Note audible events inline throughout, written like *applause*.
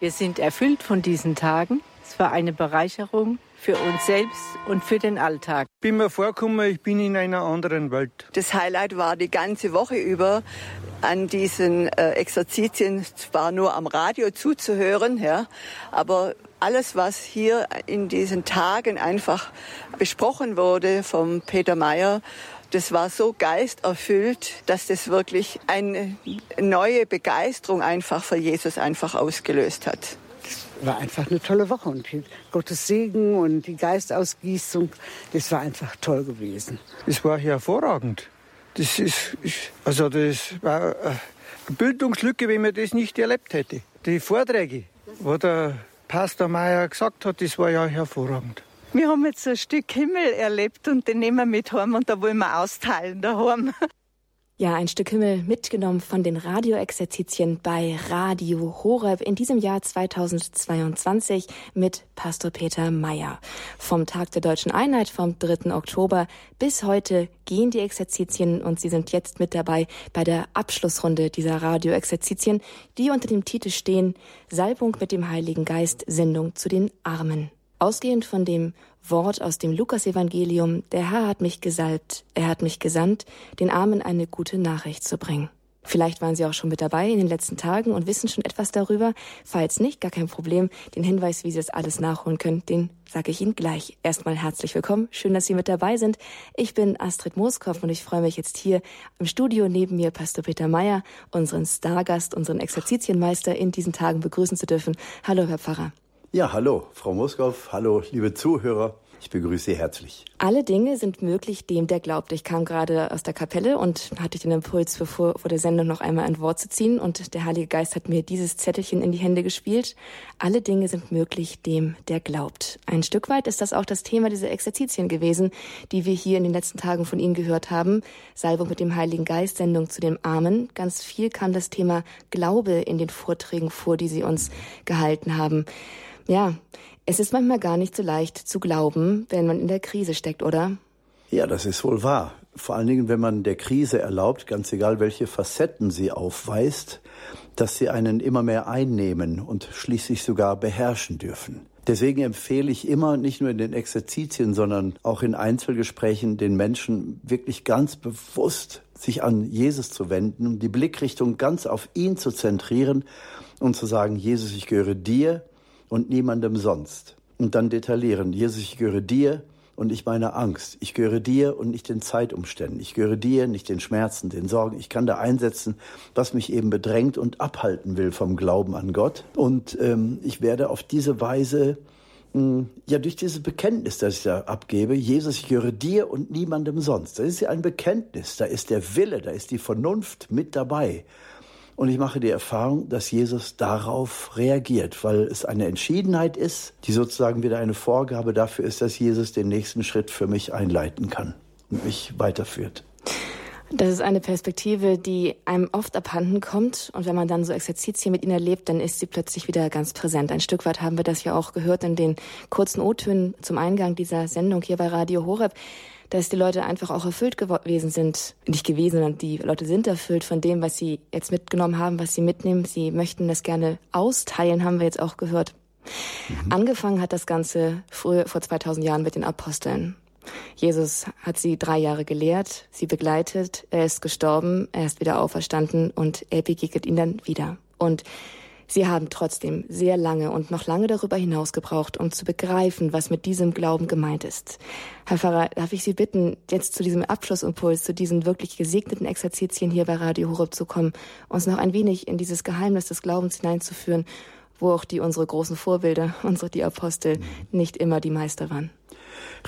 Wir sind erfüllt von diesen Tagen. Es war eine Bereicherung für uns selbst und für den Alltag. Ich bin mir vorgekommen, ich bin in einer anderen Welt. Das Highlight war die ganze Woche über an diesen äh, Exerzitien zwar nur am Radio zuzuhören, ja, aber alles, was hier in diesen Tagen einfach besprochen wurde vom Peter Meyer, das war so geisterfüllt, dass das wirklich eine neue Begeisterung einfach für Jesus einfach ausgelöst hat. Es war einfach eine tolle Woche und Gottes Segen und die Geistausgießung, das war einfach toll gewesen. Es war hervorragend. Das ist, also das war eine Bildungslücke, wenn man das nicht erlebt hätte. Die Vorträge, wo der Pastor Meyer gesagt hat, das war ja hervorragend. Wir haben jetzt ein Stück Himmel erlebt und den nehmen wir mit heim und da wollen wir austeilen daheim. Ja, ein Stück Himmel mitgenommen von den Radioexerzitien bei Radio Horeb in diesem Jahr 2022 mit Pastor Peter Meyer. Vom Tag der Deutschen Einheit vom 3. Oktober bis heute gehen die Exerzitien und Sie sind jetzt mit dabei bei der Abschlussrunde dieser Radioexerzitien, die unter dem Titel stehen Salbung mit dem Heiligen Geist, Sendung zu den Armen. Ausgehend von dem Wort aus dem Lukasevangelium, der Herr hat mich gesalbt, er hat mich gesandt, den Armen eine gute Nachricht zu bringen. Vielleicht waren Sie auch schon mit dabei in den letzten Tagen und wissen schon etwas darüber. Falls nicht, gar kein Problem. Den Hinweis, wie Sie das alles nachholen können, den sage ich Ihnen gleich. Erstmal herzlich willkommen. Schön, dass Sie mit dabei sind. Ich bin Astrid Moskow und ich freue mich jetzt hier im Studio neben mir Pastor Peter Meyer, unseren Stargast, unseren Exerzitienmeister in diesen Tagen begrüßen zu dürfen. Hallo, Herr Pfarrer. Ja, hallo, Frau Moskow, hallo, liebe Zuhörer. Ich begrüße Sie herzlich. Alle Dinge sind möglich dem, der glaubt. Ich kam gerade aus der Kapelle und hatte den Impuls, bevor vor der Sendung noch einmal ein Wort zu ziehen. Und der Heilige Geist hat mir dieses Zettelchen in die Hände gespielt. Alle Dinge sind möglich dem, der glaubt. Ein Stück weit ist das auch das Thema dieser Exerzitien gewesen, die wir hier in den letzten Tagen von Ihnen gehört haben. Salbung mit dem Heiligen Geist, Sendung zu dem Armen. Ganz viel kam das Thema Glaube in den Vorträgen vor, die Sie uns gehalten haben. Ja, es ist manchmal gar nicht so leicht zu glauben, wenn man in der Krise steckt, oder? Ja, das ist wohl wahr. Vor allen Dingen, wenn man der Krise erlaubt, ganz egal welche Facetten sie aufweist, dass sie einen immer mehr einnehmen und schließlich sogar beherrschen dürfen. Deswegen empfehle ich immer, nicht nur in den Exerzitien, sondern auch in Einzelgesprächen, den Menschen wirklich ganz bewusst sich an Jesus zu wenden, die Blickrichtung ganz auf ihn zu zentrieren und zu sagen, Jesus, ich gehöre dir, und niemandem sonst. Und dann detaillieren, Jesus, ich gehöre dir und nicht meiner Angst. Ich gehöre dir und nicht den Zeitumständen. Ich gehöre dir, nicht den Schmerzen, den Sorgen. Ich kann da einsetzen, was mich eben bedrängt und abhalten will vom Glauben an Gott. Und ähm, ich werde auf diese Weise hm, ja, durch dieses Bekenntnis, das ich da abgebe, Jesus, ich gehöre dir und niemandem sonst. Das ist ja ein Bekenntnis, da ist der Wille, da ist die Vernunft mit dabei. Und ich mache die Erfahrung, dass Jesus darauf reagiert, weil es eine Entschiedenheit ist, die sozusagen wieder eine Vorgabe dafür ist, dass Jesus den nächsten Schritt für mich einleiten kann und mich weiterführt. Das ist eine Perspektive, die einem oft abhanden kommt. Und wenn man dann so Exerzitien mit ihnen erlebt, dann ist sie plötzlich wieder ganz präsent. Ein Stück weit haben wir das ja auch gehört in den kurzen O-Tönen zum Eingang dieser Sendung hier bei Radio Horeb dass die Leute einfach auch erfüllt gewesen sind. Nicht gewesen, sondern die Leute sind erfüllt von dem, was sie jetzt mitgenommen haben, was sie mitnehmen. Sie möchten das gerne austeilen, haben wir jetzt auch gehört. Mhm. Angefangen hat das Ganze früher, vor 2000 Jahren mit den Aposteln. Jesus hat sie drei Jahre gelehrt, sie begleitet, er ist gestorben, er ist wieder auferstanden und er begegnet ihnen dann wieder. Und Sie haben trotzdem sehr lange und noch lange darüber hinaus gebraucht, um zu begreifen, was mit diesem Glauben gemeint ist. Herr Pfarrer, darf ich Sie bitten, jetzt zu diesem Abschlussimpuls, zu diesen wirklich gesegneten Exerzitien hier bei Radio Horeb zu kommen, uns noch ein wenig in dieses Geheimnis des Glaubens hineinzuführen, wo auch die unsere großen Vorbilder, *laughs* unsere die Apostel, mhm. nicht immer die Meister waren.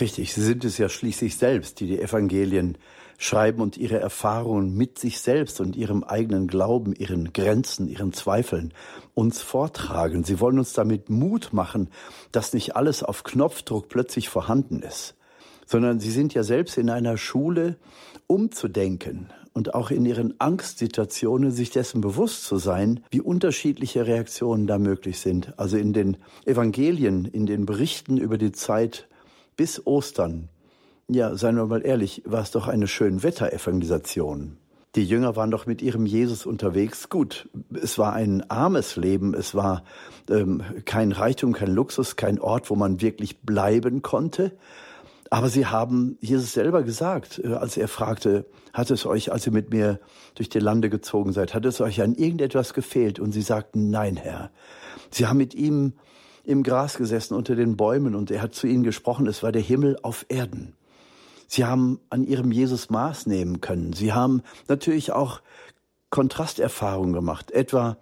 Richtig, sie sind es ja schließlich selbst, die die Evangelien schreiben und ihre Erfahrungen mit sich selbst und ihrem eigenen Glauben, ihren Grenzen, ihren Zweifeln uns vortragen. Sie wollen uns damit Mut machen, dass nicht alles auf Knopfdruck plötzlich vorhanden ist, sondern sie sind ja selbst in einer Schule, umzudenken und auch in ihren Angstsituationen sich dessen bewusst zu sein, wie unterschiedliche Reaktionen da möglich sind. Also in den Evangelien, in den Berichten über die Zeit bis Ostern ja, seien wir mal ehrlich, war es doch eine Schönwetter-Evangelisation. Die Jünger waren doch mit ihrem Jesus unterwegs. Gut, es war ein armes Leben, es war ähm, kein Reichtum, kein Luxus, kein Ort, wo man wirklich bleiben konnte. Aber sie haben Jesus selber gesagt, äh, als er fragte, hat es euch, als ihr mit mir durch die Lande gezogen seid, hat es euch an irgendetwas gefehlt? Und sie sagten, nein, Herr. Sie haben mit ihm im Gras gesessen unter den Bäumen und er hat zu ihnen gesprochen, es war der Himmel auf Erden. Sie haben an ihrem Jesus Maß nehmen können. Sie haben natürlich auch Kontrasterfahrungen gemacht, etwa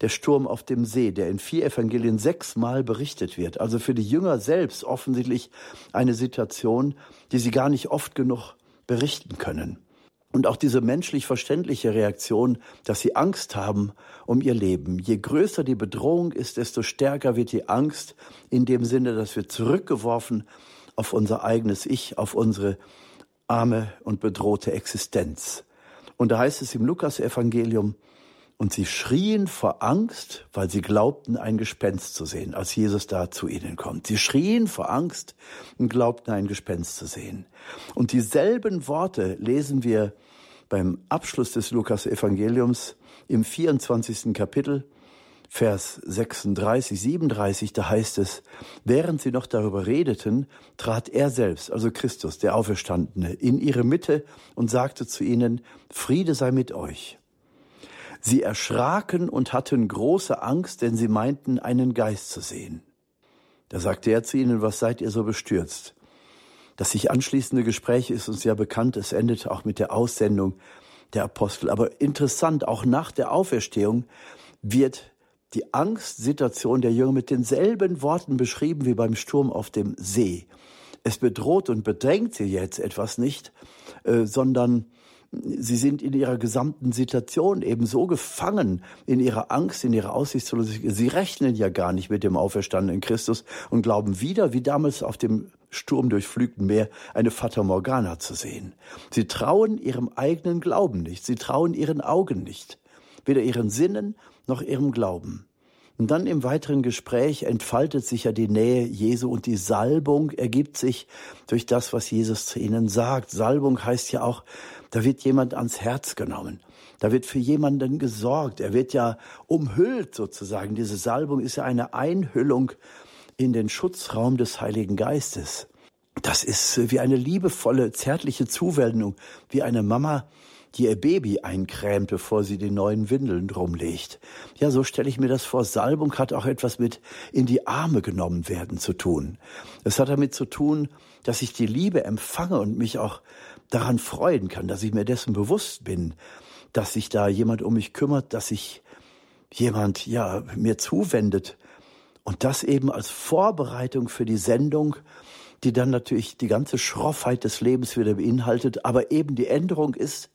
der Sturm auf dem See, der in vier Evangelien sechsmal berichtet wird. Also für die Jünger selbst offensichtlich eine Situation, die sie gar nicht oft genug berichten können. Und auch diese menschlich verständliche Reaktion, dass sie Angst haben um ihr Leben. Je größer die Bedrohung ist, desto stärker wird die Angst in dem Sinne, dass wir zurückgeworfen auf unser eigenes Ich, auf unsere arme und bedrohte Existenz. Und da heißt es im Lukas-Evangelium, und sie schrien vor Angst, weil sie glaubten, ein Gespenst zu sehen, als Jesus da zu ihnen kommt. Sie schrien vor Angst und glaubten, ein Gespenst zu sehen. Und dieselben Worte lesen wir beim Abschluss des Lukas-Evangeliums im 24. Kapitel Vers 36, 37, da heißt es, während sie noch darüber redeten, trat er selbst, also Christus, der Auferstandene, in ihre Mitte und sagte zu ihnen, Friede sei mit euch. Sie erschraken und hatten große Angst, denn sie meinten, einen Geist zu sehen. Da sagte er zu ihnen, was seid ihr so bestürzt? Das sich anschließende Gespräch ist uns ja bekannt, es endet auch mit der Aussendung der Apostel. Aber interessant, auch nach der Auferstehung wird die Angstsituation der Jünger mit denselben Worten beschrieben wie beim Sturm auf dem See. Es bedroht und bedrängt sie jetzt etwas nicht, äh, sondern sie sind in ihrer gesamten Situation eben so gefangen in ihrer Angst, in ihrer Aussichtslosigkeit. Sie rechnen ja gar nicht mit dem auferstandenen Christus und glauben wieder, wie damals auf dem sturmdurchflügten Meer, eine Fata Morgana zu sehen. Sie trauen ihrem eigenen Glauben nicht. Sie trauen ihren Augen nicht. Weder ihren Sinnen noch ihrem Glauben. Und dann im weiteren Gespräch entfaltet sich ja die Nähe Jesu und die Salbung ergibt sich durch das, was Jesus zu ihnen sagt. Salbung heißt ja auch, da wird jemand ans Herz genommen. Da wird für jemanden gesorgt. Er wird ja umhüllt sozusagen. Diese Salbung ist ja eine Einhüllung in den Schutzraum des Heiligen Geistes. Das ist wie eine liebevolle, zärtliche Zuwendung, wie eine Mama die ihr Baby eincremt, bevor sie die neuen Windeln drumlegt. Ja, so stelle ich mir das vor. Salbung hat auch etwas mit in die Arme genommen werden zu tun. Es hat damit zu tun, dass ich die Liebe empfange und mich auch daran freuen kann, dass ich mir dessen bewusst bin, dass sich da jemand um mich kümmert, dass sich jemand, ja, mir zuwendet. Und das eben als Vorbereitung für die Sendung, die dann natürlich die ganze Schroffheit des Lebens wieder beinhaltet, aber eben die Änderung ist,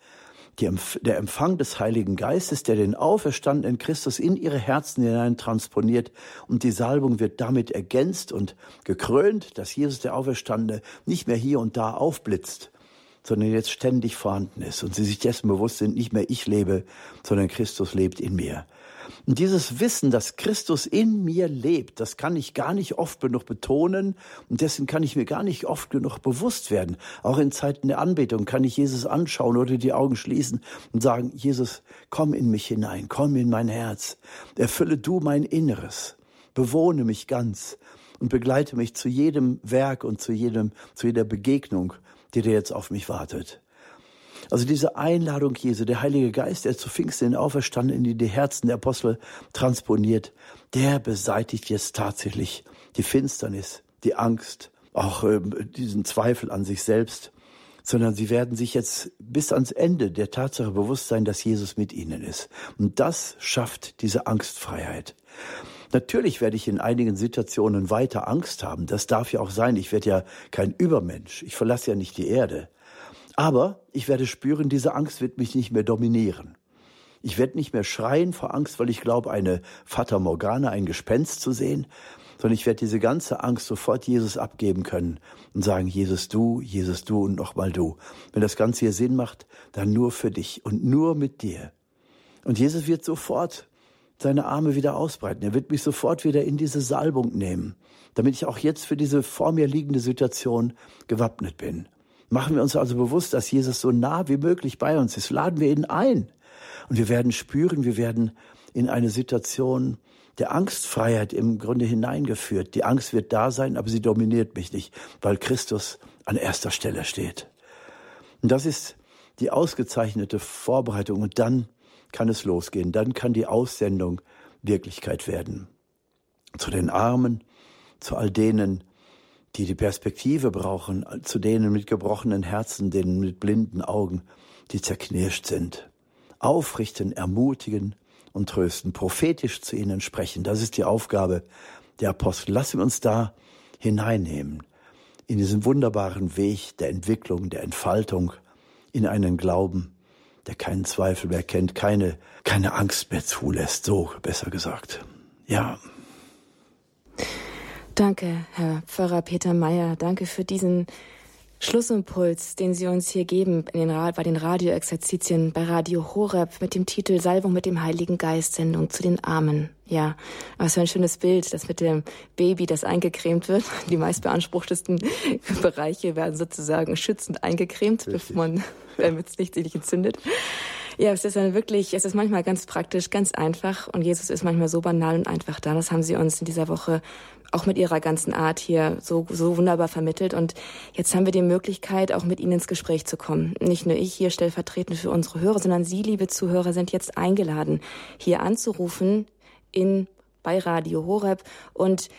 die, der Empfang des Heiligen Geistes, der den auferstandenen Christus in ihre Herzen hinein transponiert und die Salbung wird damit ergänzt und gekrönt, dass Jesus der Auferstandene nicht mehr hier und da aufblitzt, sondern jetzt ständig vorhanden ist und sie sich dessen bewusst sind, nicht mehr ich lebe, sondern Christus lebt in mir. Und dieses Wissen, dass Christus in mir lebt, das kann ich gar nicht oft genug betonen und dessen kann ich mir gar nicht oft genug bewusst werden. Auch in Zeiten der Anbetung kann ich Jesus anschauen oder die Augen schließen und sagen, Jesus, komm in mich hinein, komm in mein Herz, erfülle du mein Inneres, bewohne mich ganz und begleite mich zu jedem Werk und zu jedem, zu jeder Begegnung, die dir jetzt auf mich wartet. Also diese Einladung Jesu, der Heilige Geist, der zu Pfingsten auferstanden in die Herzen der Apostel transponiert, der beseitigt jetzt tatsächlich die Finsternis, die Angst, auch äh, diesen Zweifel an sich selbst, sondern sie werden sich jetzt bis ans Ende der Tatsache bewusst sein, dass Jesus mit ihnen ist. Und das schafft diese Angstfreiheit. Natürlich werde ich in einigen Situationen weiter Angst haben. Das darf ja auch sein. Ich werde ja kein Übermensch. Ich verlasse ja nicht die Erde. Aber ich werde spüren, diese Angst wird mich nicht mehr dominieren. Ich werde nicht mehr schreien vor Angst, weil ich glaube, eine Fata Morgana, ein Gespenst zu sehen, sondern ich werde diese ganze Angst sofort Jesus abgeben können und sagen, Jesus du, Jesus du und nochmal du. Wenn das Ganze hier Sinn macht, dann nur für dich und nur mit dir. Und Jesus wird sofort seine Arme wieder ausbreiten. Er wird mich sofort wieder in diese Salbung nehmen, damit ich auch jetzt für diese vor mir liegende Situation gewappnet bin. Machen wir uns also bewusst, dass Jesus so nah wie möglich bei uns ist. Laden wir ihn ein. Und wir werden spüren, wir werden in eine Situation der Angstfreiheit im Grunde hineingeführt. Die Angst wird da sein, aber sie dominiert mich nicht, weil Christus an erster Stelle steht. Und das ist die ausgezeichnete Vorbereitung. Und dann kann es losgehen. Dann kann die Aussendung Wirklichkeit werden. Zu den Armen, zu all denen, die die Perspektive brauchen, zu denen mit gebrochenen Herzen, denen mit blinden Augen, die zerknirscht sind. Aufrichten, ermutigen und trösten, prophetisch zu ihnen sprechen. Das ist die Aufgabe der Apostel. Lassen wir uns da hineinnehmen in diesen wunderbaren Weg der Entwicklung, der Entfaltung, in einen Glauben, der keinen Zweifel mehr kennt, keine, keine Angst mehr zulässt, so besser gesagt. Ja. Danke, Herr Pfarrer Peter Meyer. Danke für diesen Schlussimpuls, den Sie uns hier geben in den, bei den Radioexerzitien bei Radio Horeb mit dem Titel Salbung mit dem Heiligen Geist, Sendung zu den Armen. Ja, was für ein schönes Bild, das mit dem Baby, das eingecremt wird. *laughs* Die meist beanspruchtesten *laughs* Bereiche werden sozusagen schützend eingecremt, bevor man, *laughs* damit es nicht sich entzündet. Ja, es ist dann wirklich, es ist manchmal ganz praktisch, ganz einfach und Jesus ist manchmal so banal und einfach da. Das haben Sie uns in dieser Woche auch mit Ihrer ganzen Art hier so, so wunderbar vermittelt und jetzt haben wir die Möglichkeit, auch mit Ihnen ins Gespräch zu kommen. Nicht nur ich hier stellvertretend für unsere Hörer, sondern Sie, liebe Zuhörer, sind jetzt eingeladen, hier anzurufen in, bei Radio Horeb und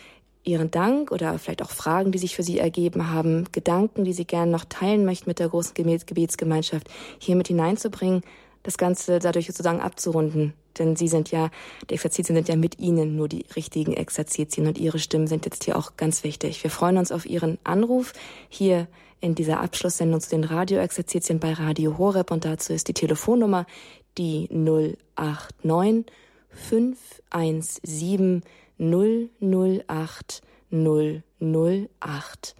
Ihren Dank oder vielleicht auch Fragen, die sich für Sie ergeben haben, Gedanken, die Sie gerne noch teilen möchten mit der großen Gebetsgemeinschaft, hier mit hineinzubringen das Ganze dadurch sozusagen abzurunden. Denn Sie sind ja, die Exerzitien sind ja mit Ihnen nur die richtigen Exerzitien und Ihre Stimmen sind jetzt hier auch ganz wichtig. Wir freuen uns auf Ihren Anruf hier in dieser Abschlusssendung zu den Radioexerzitien bei Radio Horeb und dazu ist die Telefonnummer die 089 517 008 008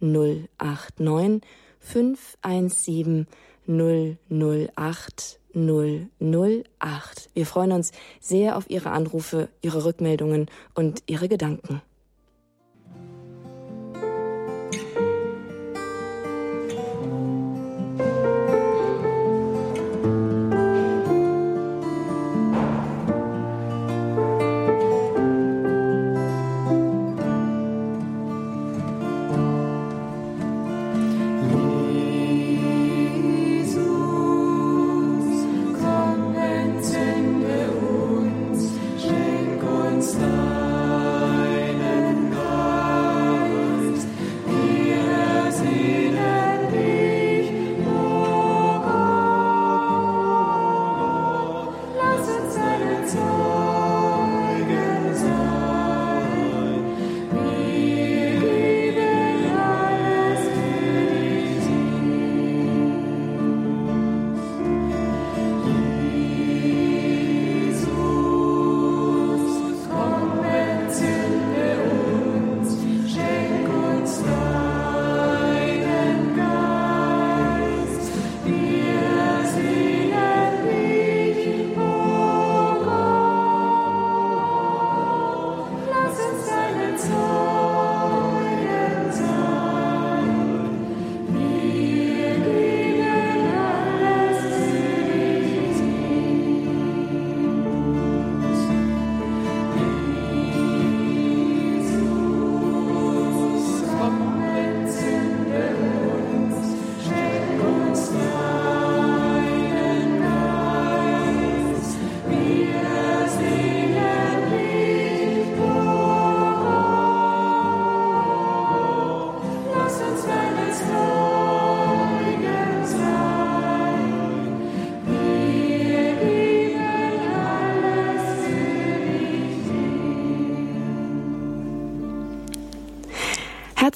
089 517 008 008. Wir freuen uns sehr auf Ihre Anrufe, Ihre Rückmeldungen und Ihre Gedanken.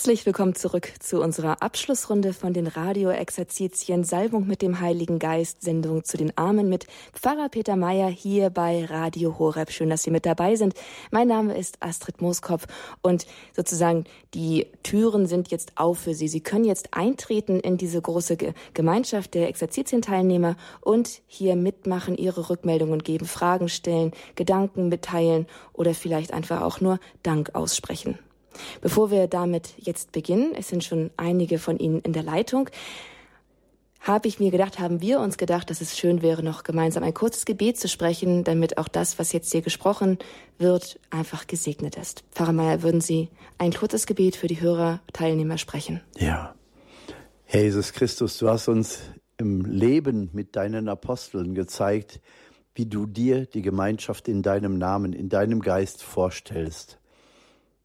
Herzlich willkommen zurück zu unserer Abschlussrunde von den Radio-Exerzitien Salbung mit dem Heiligen Geist, Sendung zu den Armen mit Pfarrer Peter Meyer hier bei Radio Horeb. Schön, dass Sie mit dabei sind. Mein Name ist Astrid Mooskopf und sozusagen die Türen sind jetzt auf für Sie. Sie können jetzt eintreten in diese große Gemeinschaft der Exerzitienteilnehmer und hier mitmachen, Ihre Rückmeldungen geben, Fragen stellen, Gedanken mitteilen oder vielleicht einfach auch nur Dank aussprechen. Bevor wir damit jetzt beginnen, es sind schon einige von Ihnen in der Leitung, habe ich mir gedacht, haben wir uns gedacht, dass es schön wäre, noch gemeinsam ein kurzes Gebet zu sprechen, damit auch das, was jetzt hier gesprochen wird, einfach gesegnet ist. Pfarrer Meier, würden Sie ein kurzes Gebet für die Hörer, Teilnehmer sprechen? Ja. Herr Jesus Christus, du hast uns im Leben mit deinen Aposteln gezeigt, wie du dir die Gemeinschaft in deinem Namen, in deinem Geist vorstellst.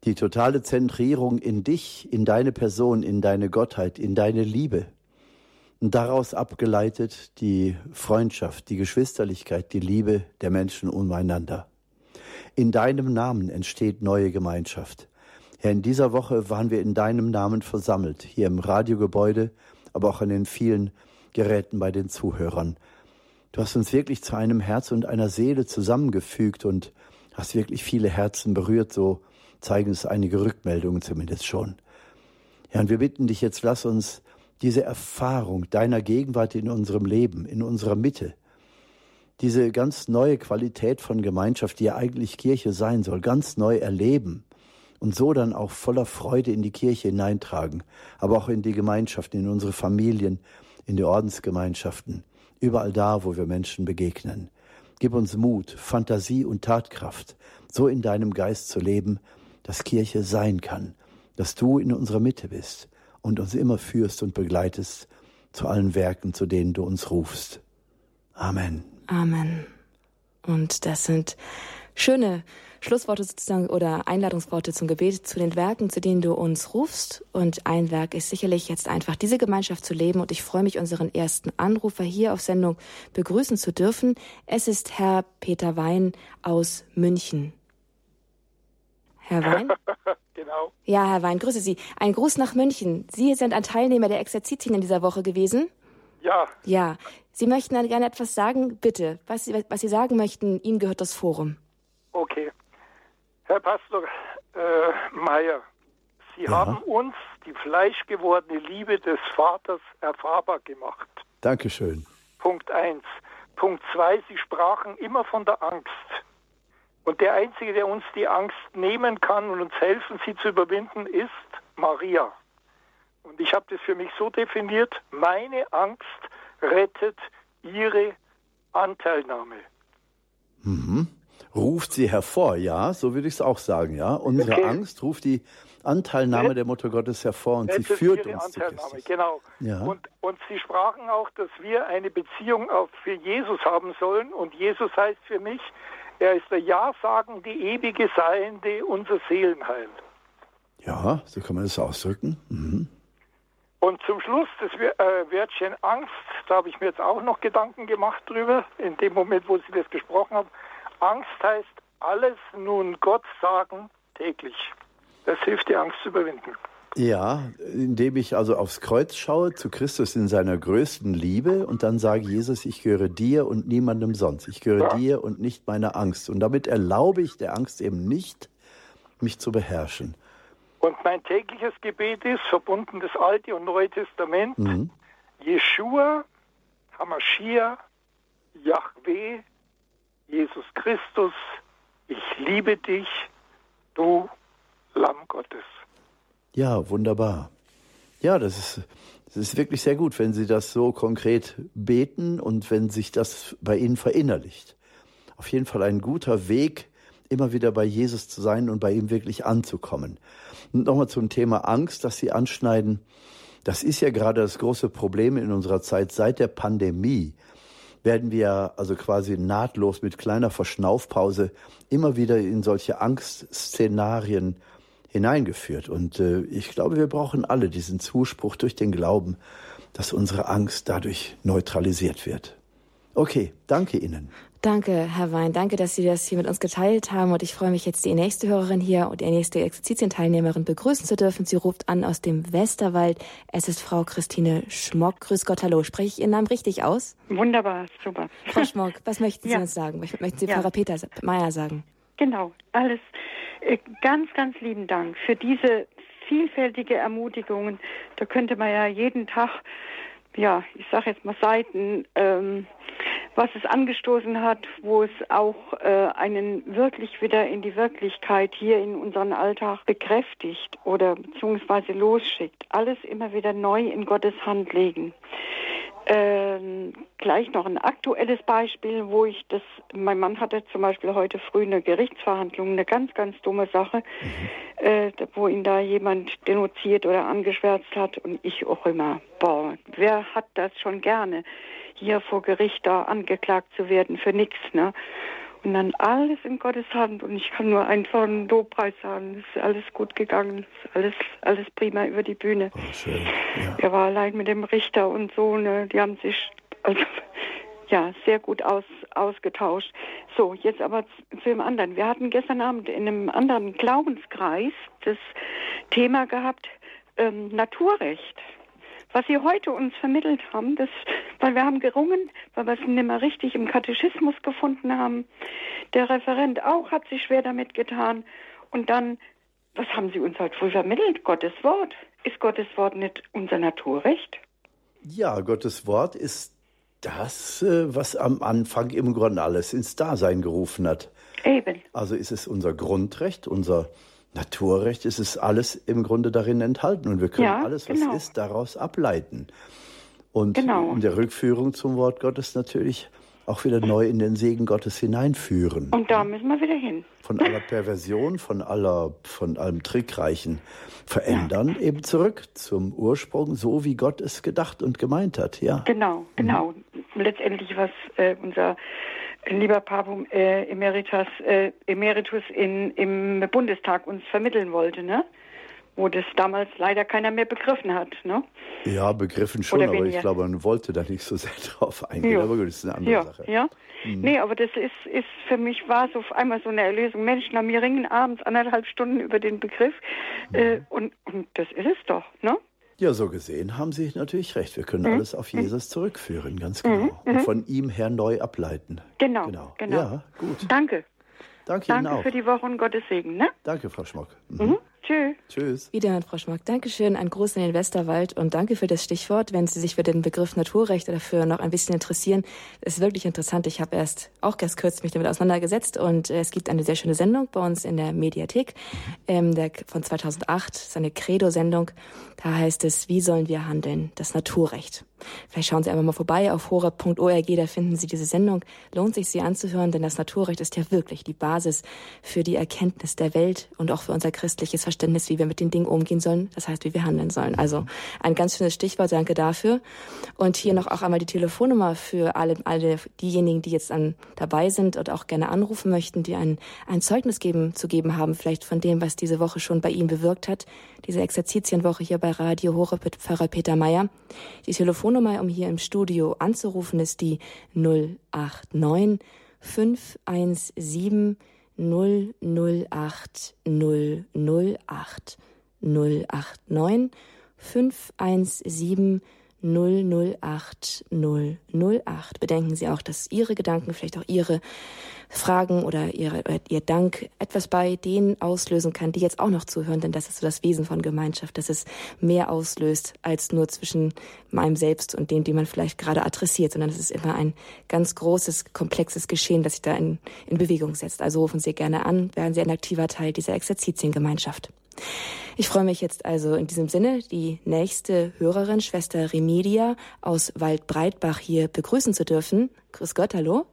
Die totale Zentrierung in dich, in deine Person, in deine Gottheit, in deine Liebe. Und daraus abgeleitet die Freundschaft, die Geschwisterlichkeit, die Liebe der Menschen umeinander. In deinem Namen entsteht neue Gemeinschaft. Herr, in dieser Woche waren wir in deinem Namen versammelt, hier im Radiogebäude, aber auch an den vielen Geräten bei den Zuhörern. Du hast uns wirklich zu einem Herz und einer Seele zusammengefügt und hast wirklich viele Herzen berührt, so zeigen es einige Rückmeldungen zumindest schon. Ja, und wir bitten dich jetzt, lass uns diese Erfahrung deiner Gegenwart in unserem Leben, in unserer Mitte, diese ganz neue Qualität von Gemeinschaft, die ja eigentlich Kirche sein soll, ganz neu erleben und so dann auch voller Freude in die Kirche hineintragen, aber auch in die Gemeinschaft, in unsere Familien, in die Ordensgemeinschaften, überall da, wo wir Menschen begegnen. Gib uns Mut, Fantasie und Tatkraft, so in deinem Geist zu leben, dass Kirche sein kann, dass du in unserer Mitte bist und uns immer führst und begleitest zu allen Werken, zu denen du uns rufst. Amen. Amen. Und das sind schöne Schlussworte sozusagen oder Einladungsworte zum Gebet zu den Werken, zu denen du uns rufst. Und ein Werk ist sicherlich jetzt einfach diese Gemeinschaft zu leben. Und ich freue mich, unseren ersten Anrufer hier auf Sendung begrüßen zu dürfen. Es ist Herr Peter Wein aus München. Herr Wein? *laughs* genau. Ja, Herr Wein, grüße Sie. Ein Gruß nach München. Sie sind ein Teilnehmer der Exerzitien in dieser Woche gewesen. Ja. Ja. Sie möchten dann gerne etwas sagen? Bitte. Was Sie, was Sie sagen möchten, Ihnen gehört das Forum. Okay. Herr Pastor äh, Meyer, Sie ja. haben uns die fleischgewordene Liebe des Vaters erfahrbar gemacht. Dankeschön. Punkt 1. Punkt 2. Sie sprachen immer von der Angst. Und der Einzige, der uns die Angst nehmen kann und uns helfen, sie zu überwinden, ist Maria. Und ich habe das für mich so definiert, meine Angst rettet ihre Anteilnahme. Mhm. Ruft sie hervor, ja, so würde ich es auch sagen, ja. Unsere okay. Angst ruft die Anteilnahme der Mutter Gottes hervor und sie führt uns Anteilnahme, zu Christus. Genau. Ja. Und, und sie sprachen auch, dass wir eine Beziehung auch für Jesus haben sollen. Und Jesus heißt für mich, er ist der Ja-sagende, ewige Seiende, unser Seelenheil. Ja, so kann man es ausdrücken. Mhm. Und zum Schluss das äh, Wörtchen Angst, da habe ich mir jetzt auch noch Gedanken gemacht drüber, in dem Moment, wo Sie das gesprochen haben. Angst heißt, alles nun Gott sagen täglich. Das hilft, die Angst zu überwinden. Ja, indem ich also aufs Kreuz schaue, zu Christus in seiner größten Liebe und dann sage, Jesus, ich gehöre dir und niemandem sonst. Ich gehöre ja. dir und nicht meiner Angst. Und damit erlaube ich der Angst eben nicht, mich zu beherrschen. Und mein tägliches Gebet ist, verbunden das Alte und Neue Testament, mhm. Jeshua, Hamashiach, Yahweh, Jesus Christus, ich liebe dich, du Lamm Gottes. Ja, wunderbar. Ja, das ist, das ist wirklich sehr gut, wenn Sie das so konkret beten und wenn sich das bei Ihnen verinnerlicht. Auf jeden Fall ein guter Weg, immer wieder bei Jesus zu sein und bei ihm wirklich anzukommen. Und nochmal zum Thema Angst, das Sie anschneiden. Das ist ja gerade das große Problem in unserer Zeit. Seit der Pandemie werden wir also quasi nahtlos mit kleiner Verschnaufpause immer wieder in solche Angstszenarien hineingeführt. Und äh, ich glaube, wir brauchen alle diesen Zuspruch durch den Glauben, dass unsere Angst dadurch neutralisiert wird. Okay, danke Ihnen. Danke, Herr Wein. Danke, dass Sie das hier mit uns geteilt haben. Und ich freue mich jetzt, die nächste Hörerin hier und die nächste Exerzitienteilnehmerin begrüßen zu dürfen. Sie ruft an aus dem Westerwald. Es ist Frau Christine Schmock. Grüß Gott, hallo. Spreche ich Ihren Namen richtig aus? Wunderbar, super. Frau Schmock, was möchten Sie ja. uns sagen? Was möchten Sie ja. Pfarrer Peter Meyer sagen? Genau, alles ganz, ganz lieben Dank für diese vielfältige Ermutigungen. Da könnte man ja jeden Tag, ja, ich sage jetzt mal Seiten ähm, was es angestoßen hat, wo es auch äh, einen wirklich wieder in die Wirklichkeit hier in unseren Alltag bekräftigt oder beziehungsweise losschickt. Alles immer wieder neu in Gottes Hand legen. Ähm, gleich noch ein aktuelles Beispiel, wo ich das, mein Mann hatte zum Beispiel heute früh eine Gerichtsverhandlung, eine ganz, ganz dumme Sache, mhm. äh, wo ihn da jemand denunziert oder angeschwärzt hat und ich auch immer, boah, wer hat das schon gerne, hier vor Gericht da angeklagt zu werden für nichts, ne? Und dann alles in Gottes Hand und ich kann nur einfach einen Lobpreis sagen. Es ist alles gut gegangen, es ist alles, alles prima über die Bühne. Oh, schön. Ja. Er war allein mit dem Richter und so, ne, die haben sich also *laughs* ja sehr gut aus, ausgetauscht. So, jetzt aber zu, zu dem anderen. Wir hatten gestern Abend in einem anderen Glaubenskreis das Thema gehabt, ähm, Naturrecht was Sie heute uns vermittelt haben, das, weil wir haben gerungen, weil wir es nicht mehr richtig im Katechismus gefunden haben. Der Referent auch hat sich schwer damit getan. Und dann, was haben Sie uns heute wohl vermittelt? Gottes Wort. Ist Gottes Wort nicht unser Naturrecht? Ja, Gottes Wort ist das, äh, was am Anfang im Grunde alles ins Dasein gerufen hat. Eben. Also ist es unser Grundrecht, unser Naturrecht ist es alles im Grunde darin enthalten und wir können ja, alles, was genau. ist, daraus ableiten. Und genau. in der Rückführung zum Wort Gottes natürlich auch wieder neu in den Segen Gottes hineinführen. Und da müssen wir wieder hin. Von aller Perversion, von aller, von allem Trickreichen verändern, ja. eben zurück zum Ursprung, so wie Gott es gedacht und gemeint hat, ja. Genau, genau. Mhm. Letztendlich, was äh, unser lieber Papum äh, Emeritus, äh, Emeritus in, im Bundestag uns vermitteln wollte, ne? Wo das damals leider keiner mehr begriffen hat, ne? Ja, begriffen schon, aber ich glaube, man wollte da nicht so sehr *laughs* drauf eingehen. Jo. Aber gut, das ist eine andere ja, Sache. Ja, mhm. nee, aber das ist, ist für mich war so einmal so eine Erlösung. Mensch, nach mir ringen abends anderthalb Stunden über den Begriff mhm. äh, und, und das ist es doch, ne? Ja, so gesehen haben Sie natürlich recht. Wir können mhm. alles auf Jesus zurückführen, ganz genau. Mhm. Und von ihm her neu ableiten. Genau, genau. genau. Ja, gut. Danke. Danke, Danke Ihnen auch. für die Woche und Gottes Segen. Ne? Danke, Frau Schmock. Mhm. mhm. Tschüss. Tschüss. Wiederhören, Frau Schmock. Dankeschön. Ein Gruß in den Westerwald und danke für das Stichwort. Wenn Sie sich für den Begriff Naturrecht dafür noch ein bisschen interessieren, ist wirklich interessant. Ich habe erst auch ganz kurz mich damit auseinandergesetzt und es gibt eine sehr schöne Sendung bei uns in der Mediathek ähm, der, von 2008, seine Credo-Sendung. Da heißt es, wie sollen wir handeln? Das Naturrecht. Vielleicht schauen Sie einfach mal vorbei auf horeb.org, da finden Sie diese Sendung. Lohnt sich, sie anzuhören, denn das Naturrecht ist ja wirklich die Basis für die Erkenntnis der Welt und auch für unser christliches Verständnis, wie wir mit den Dingen umgehen sollen, das heißt, wie wir handeln sollen. Also ein ganz schönes Stichwort, danke dafür. Und hier noch auch einmal die Telefonnummer für alle, alle diejenigen, die jetzt an, dabei sind und auch gerne anrufen möchten, die ein, ein Zeugnis geben, zu geben haben, vielleicht von dem, was diese Woche schon bei Ihnen bewirkt hat. Diese Exerzitienwoche hier bei Radio Horeb mit Pfarrer Peter Meyer. Die Telefonnummer, um hier im Studio anzurufen, ist die 089 517 008 008 089 517 008 008. Bedenken Sie auch, dass Ihre Gedanken, vielleicht auch Ihre Fragen oder Ihre, Ihr Dank etwas bei denen auslösen kann, die jetzt auch noch zuhören, denn das ist so das Wesen von Gemeinschaft, dass es mehr auslöst als nur zwischen meinem Selbst und dem, den man vielleicht gerade adressiert, sondern es ist immer ein ganz großes, komplexes Geschehen, das sich da in, in Bewegung setzt. Also rufen Sie gerne an, werden Sie ein aktiver Teil dieser Exerzitiengemeinschaft. Ich freue mich jetzt also in diesem Sinne, die nächste Hörerin, Schwester Remedia aus Waldbreitbach hier begrüßen zu dürfen. Grüß Gott, hallo.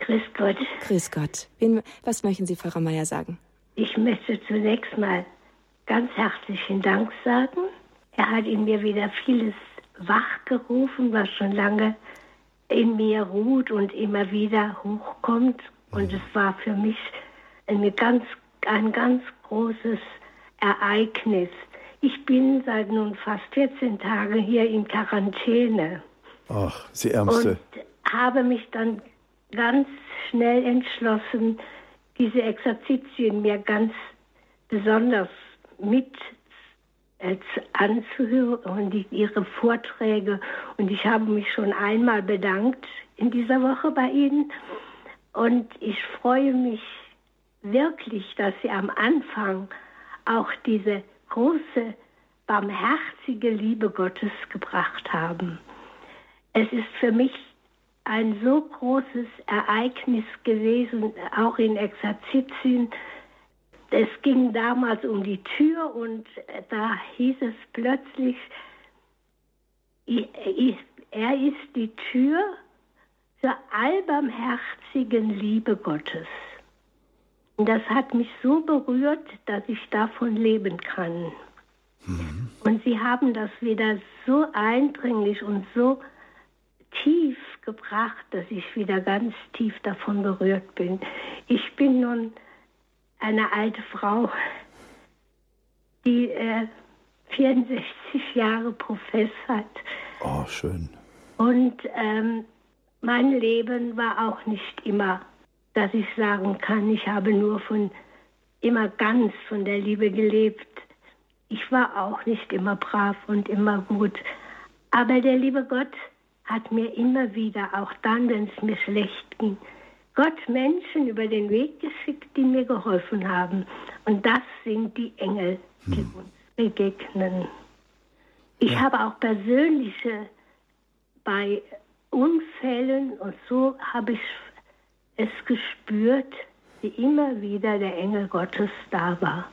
Grüß Gott. Grüß Gott. Wen, was möchten Sie, Pfarrer Meier, sagen? Ich möchte zunächst mal ganz herzlichen Dank sagen. Er hat in mir wieder vieles wachgerufen, was schon lange in mir ruht und immer wieder hochkommt. Und es war für mich eine ganz, ein ganz großes Ereignis. Ich bin seit nun fast 14 Tagen hier in Quarantäne. Ach, Sie Ärmste. Und habe mich dann ganz schnell entschlossen, diese Exerzitien mir ganz besonders mit äh, anzuhören und ihre Vorträge. Und ich habe mich schon einmal bedankt in dieser Woche bei Ihnen. Und ich freue mich wirklich, dass Sie am Anfang auch diese große, barmherzige Liebe Gottes gebracht haben. Es ist für mich ein so großes Ereignis gewesen, auch in Exerzitien. Es ging damals um die Tür und da hieß es plötzlich, er ist die Tür zur allbarmherzigen Liebe Gottes. Und das hat mich so berührt, dass ich davon leben kann. Mhm. Und Sie haben das wieder so eindringlich und so tief gebracht, dass ich wieder ganz tief davon berührt bin. Ich bin nun eine alte Frau, die äh, 64 Jahre Profess hat. Oh, schön. Und ähm, mein Leben war auch nicht immer, dass ich sagen kann, ich habe nur von immer ganz von der Liebe gelebt. Ich war auch nicht immer brav und immer gut. Aber der liebe Gott hat mir immer wieder, auch dann, wenn es mir schlecht ging, Gott Menschen über den Weg geschickt, die mir geholfen haben. Und das sind die Engel, die hm. uns begegnen. Ich ja. habe auch persönliche, bei Unfällen und so habe ich es gespürt, wie immer wieder der Engel Gottes da war.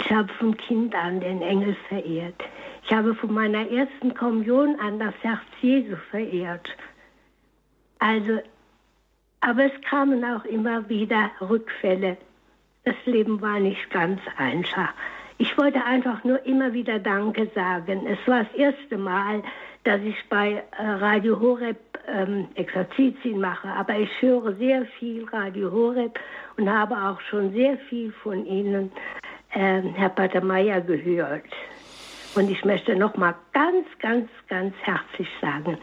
Ich habe vom Kind an den Engel verehrt. Ich habe von meiner ersten Kommunion an das Herz Jesu verehrt. Also, aber es kamen auch immer wieder Rückfälle. Das Leben war nicht ganz einfach. Ich wollte einfach nur immer wieder Danke sagen. Es war das erste Mal, dass ich bei äh, Radio Horeb ähm, Exerzitien mache, aber ich höre sehr viel Radio Horeb und habe auch schon sehr viel von Ihnen, äh, Herr Pater Meyer, gehört. Und ich möchte nochmal ganz, ganz, ganz herzlich sagen,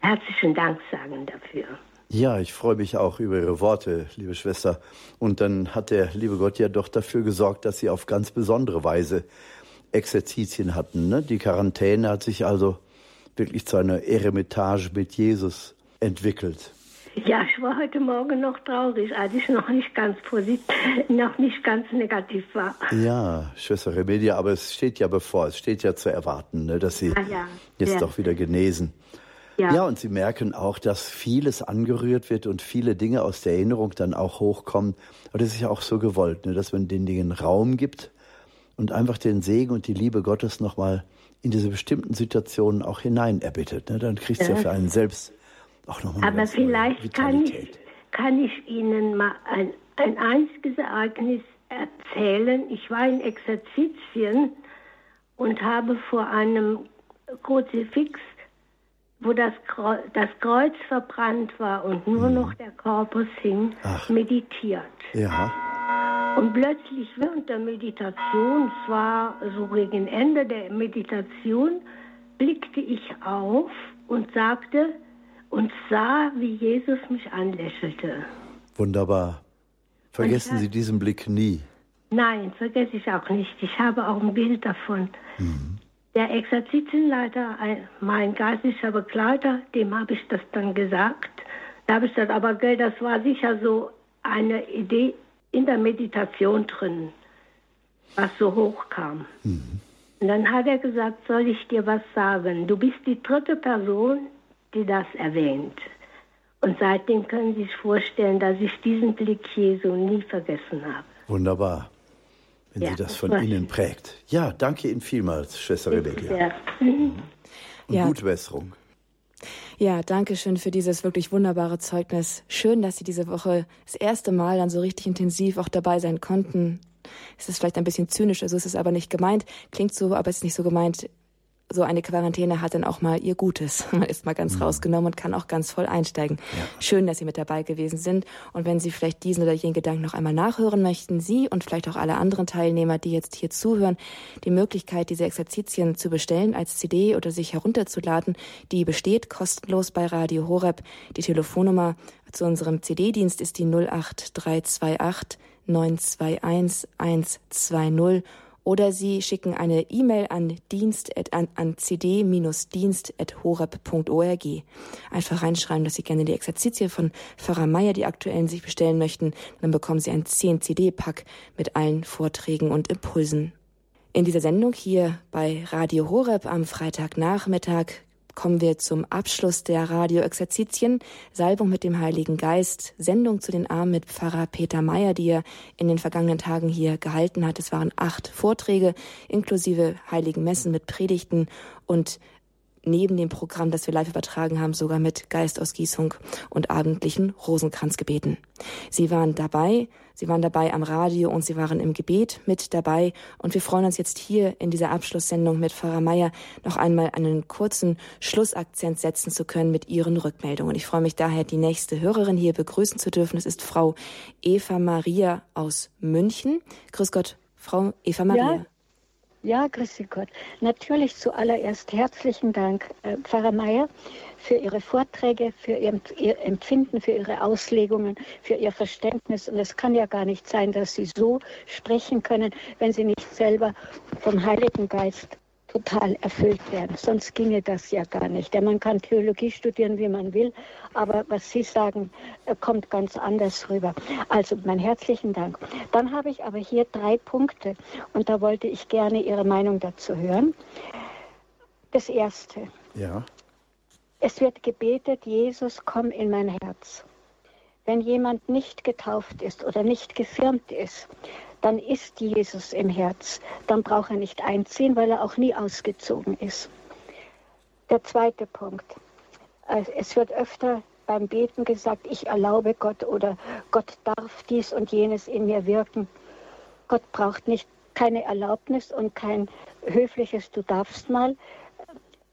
herzlichen Dank sagen dafür. Ja, ich freue mich auch über Ihre Worte, liebe Schwester. Und dann hat der liebe Gott ja doch dafür gesorgt, dass Sie auf ganz besondere Weise Exerzitien hatten. Ne? Die Quarantäne hat sich also wirklich zu einer Eremitage mit Jesus entwickelt. Ja, ich war heute Morgen noch traurig, als ich noch nicht ganz positiv, *laughs* noch nicht ganz negativ war. Ja, Schwester Remedia, aber es steht ja bevor, es steht ja zu erwarten, ne, dass Sie ah, ja. jetzt ja. doch wieder genesen. Ja. ja, und Sie merken auch, dass vieles angerührt wird und viele Dinge aus der Erinnerung dann auch hochkommen. Aber das ist ja auch so gewollt, ne, dass man den Dingen Raum gibt und einfach den Segen und die Liebe Gottes nochmal in diese bestimmten Situationen auch hinein erbittet. Ne? Dann kriegt es ja. ja für einen selbst auch nochmal Aber vielleicht kann ich, kann ich Ihnen mal ein, ein einziges Ereignis erzählen. Ich war in Exerzitien und habe vor einem Kruzifix wo das Kreuz, das Kreuz verbrannt war und nur hm. noch der Korpus hing, Ach. meditiert. Ja. Und plötzlich während der Meditation, es war so gegen Ende der Meditation, blickte ich auf und sagte und sah, wie Jesus mich anlächelte. Wunderbar. Vergessen Sie diesen Blick nie. Nein, vergesse ich auch nicht. Ich habe auch ein Bild davon. Mhm. Der Exerzitienleiter, mein geistlicher Begleiter, dem habe ich das dann gesagt. Da habe ich gesagt, aber gell, das war sicher so eine Idee in der Meditation drin, was so hochkam. Mhm. Und dann hat er gesagt, soll ich dir was sagen? Du bist die dritte Person, die das erwähnt. Und seitdem können Sie sich vorstellen, dass ich diesen Blick Jesu nie vergessen habe. Wunderbar wenn ja, sie das von Ihnen prägt. Ja, danke Ihnen vielmals, Schwester Rebecca. Ja. Mhm. Und ja. gute Besserung. Ja, danke schön für dieses wirklich wunderbare Zeugnis. Schön, dass Sie diese Woche das erste Mal dann so richtig intensiv auch dabei sein konnten. Es ist vielleicht ein bisschen zynisch, also ist es aber nicht gemeint. Klingt so, aber es ist nicht so gemeint so eine Quarantäne hat dann auch mal ihr Gutes. *laughs* Man ist mal ganz mhm. rausgenommen und kann auch ganz voll einsteigen. Ja. Schön, dass Sie mit dabei gewesen sind. Und wenn Sie vielleicht diesen oder jenen Gedanken noch einmal nachhören möchten, Sie und vielleicht auch alle anderen Teilnehmer, die jetzt hier zuhören, die Möglichkeit, diese Exerzitien zu bestellen als CD oder sich herunterzuladen, die besteht kostenlos bei Radio Horeb. Die Telefonnummer zu unserem CD-Dienst ist die 08328 921 120 oder Sie schicken eine E-Mail an dienst an, an cd-dienst.horeb.org. Einfach reinschreiben, dass Sie gerne die Exerzitie von Pfarrer Meier, die aktuellen, sich bestellen möchten. Dann bekommen Sie ein 10 CD-Pack mit allen Vorträgen und Impulsen. In dieser Sendung hier bei Radio Horeb am Freitagnachmittag kommen wir zum Abschluss der Radioexerzitien. Salbung mit dem Heiligen Geist, Sendung zu den Armen mit Pfarrer Peter Meyer, die er in den vergangenen Tagen hier gehalten hat. Es waren acht Vorträge inklusive Heiligen Messen mit Predigten und neben dem Programm, das wir live übertragen haben, sogar mit Geistausgießung und abendlichen Rosenkranzgebeten. Sie waren dabei, Sie waren dabei am Radio und Sie waren im Gebet mit dabei. Und wir freuen uns jetzt hier in dieser Abschlusssendung mit Pfarrer Meier noch einmal einen kurzen Schlussakzent setzen zu können mit Ihren Rückmeldungen. Ich freue mich daher, die nächste Hörerin hier begrüßen zu dürfen. Es ist Frau Eva Maria aus München. Grüß Gott, Frau Eva Maria. Ja. Ja, grüß Gott. Natürlich zuallererst herzlichen Dank, äh, Pfarrer Meier, für Ihre Vorträge, für Ihr, Empfinden, für Ihre Auslegungen, für Ihr Verständnis. Und es kann ja gar nicht sein, dass Sie so sprechen können, wenn Sie nicht selber vom Heiligen Geist total erfüllt werden. Sonst ginge das ja gar nicht. Ja, man kann Theologie studieren, wie man will, aber was Sie sagen, äh, kommt ganz anders rüber. Also mein herzlichen Dank. Dann habe ich aber hier drei Punkte und da wollte ich gerne Ihre Meinung dazu hören. Das erste. Ja. Es wird gebetet, Jesus, komm in mein Herz. Wenn jemand nicht getauft ist oder nicht gefirmt ist, dann ist Jesus im Herz. Dann braucht er nicht einziehen, weil er auch nie ausgezogen ist. Der zweite Punkt. Äh, es wird öfter beim Beten gesagt, ich erlaube Gott oder Gott darf dies und jenes in mir wirken. Gott braucht nicht keine Erlaubnis und kein höfliches Du darfst mal.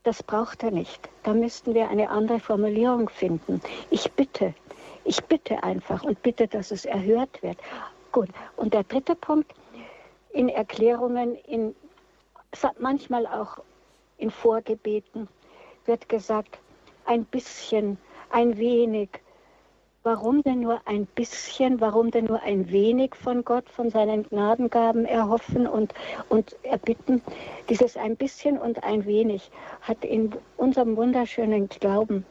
Das braucht er nicht. Da müssten wir eine andere Formulierung finden. Ich bitte, ich bitte einfach und bitte, dass es erhört wird. Gut. Und der dritte Punkt, in Erklärungen, in, manchmal auch in Vorgebeten wird gesagt, ein bisschen, ein wenig. Warum denn nur ein bisschen, warum denn nur ein wenig von Gott, von seinen Gnadengaben erhoffen und, und erbitten? Dieses ein bisschen und ein wenig hat in unserem wunderschönen Glauben,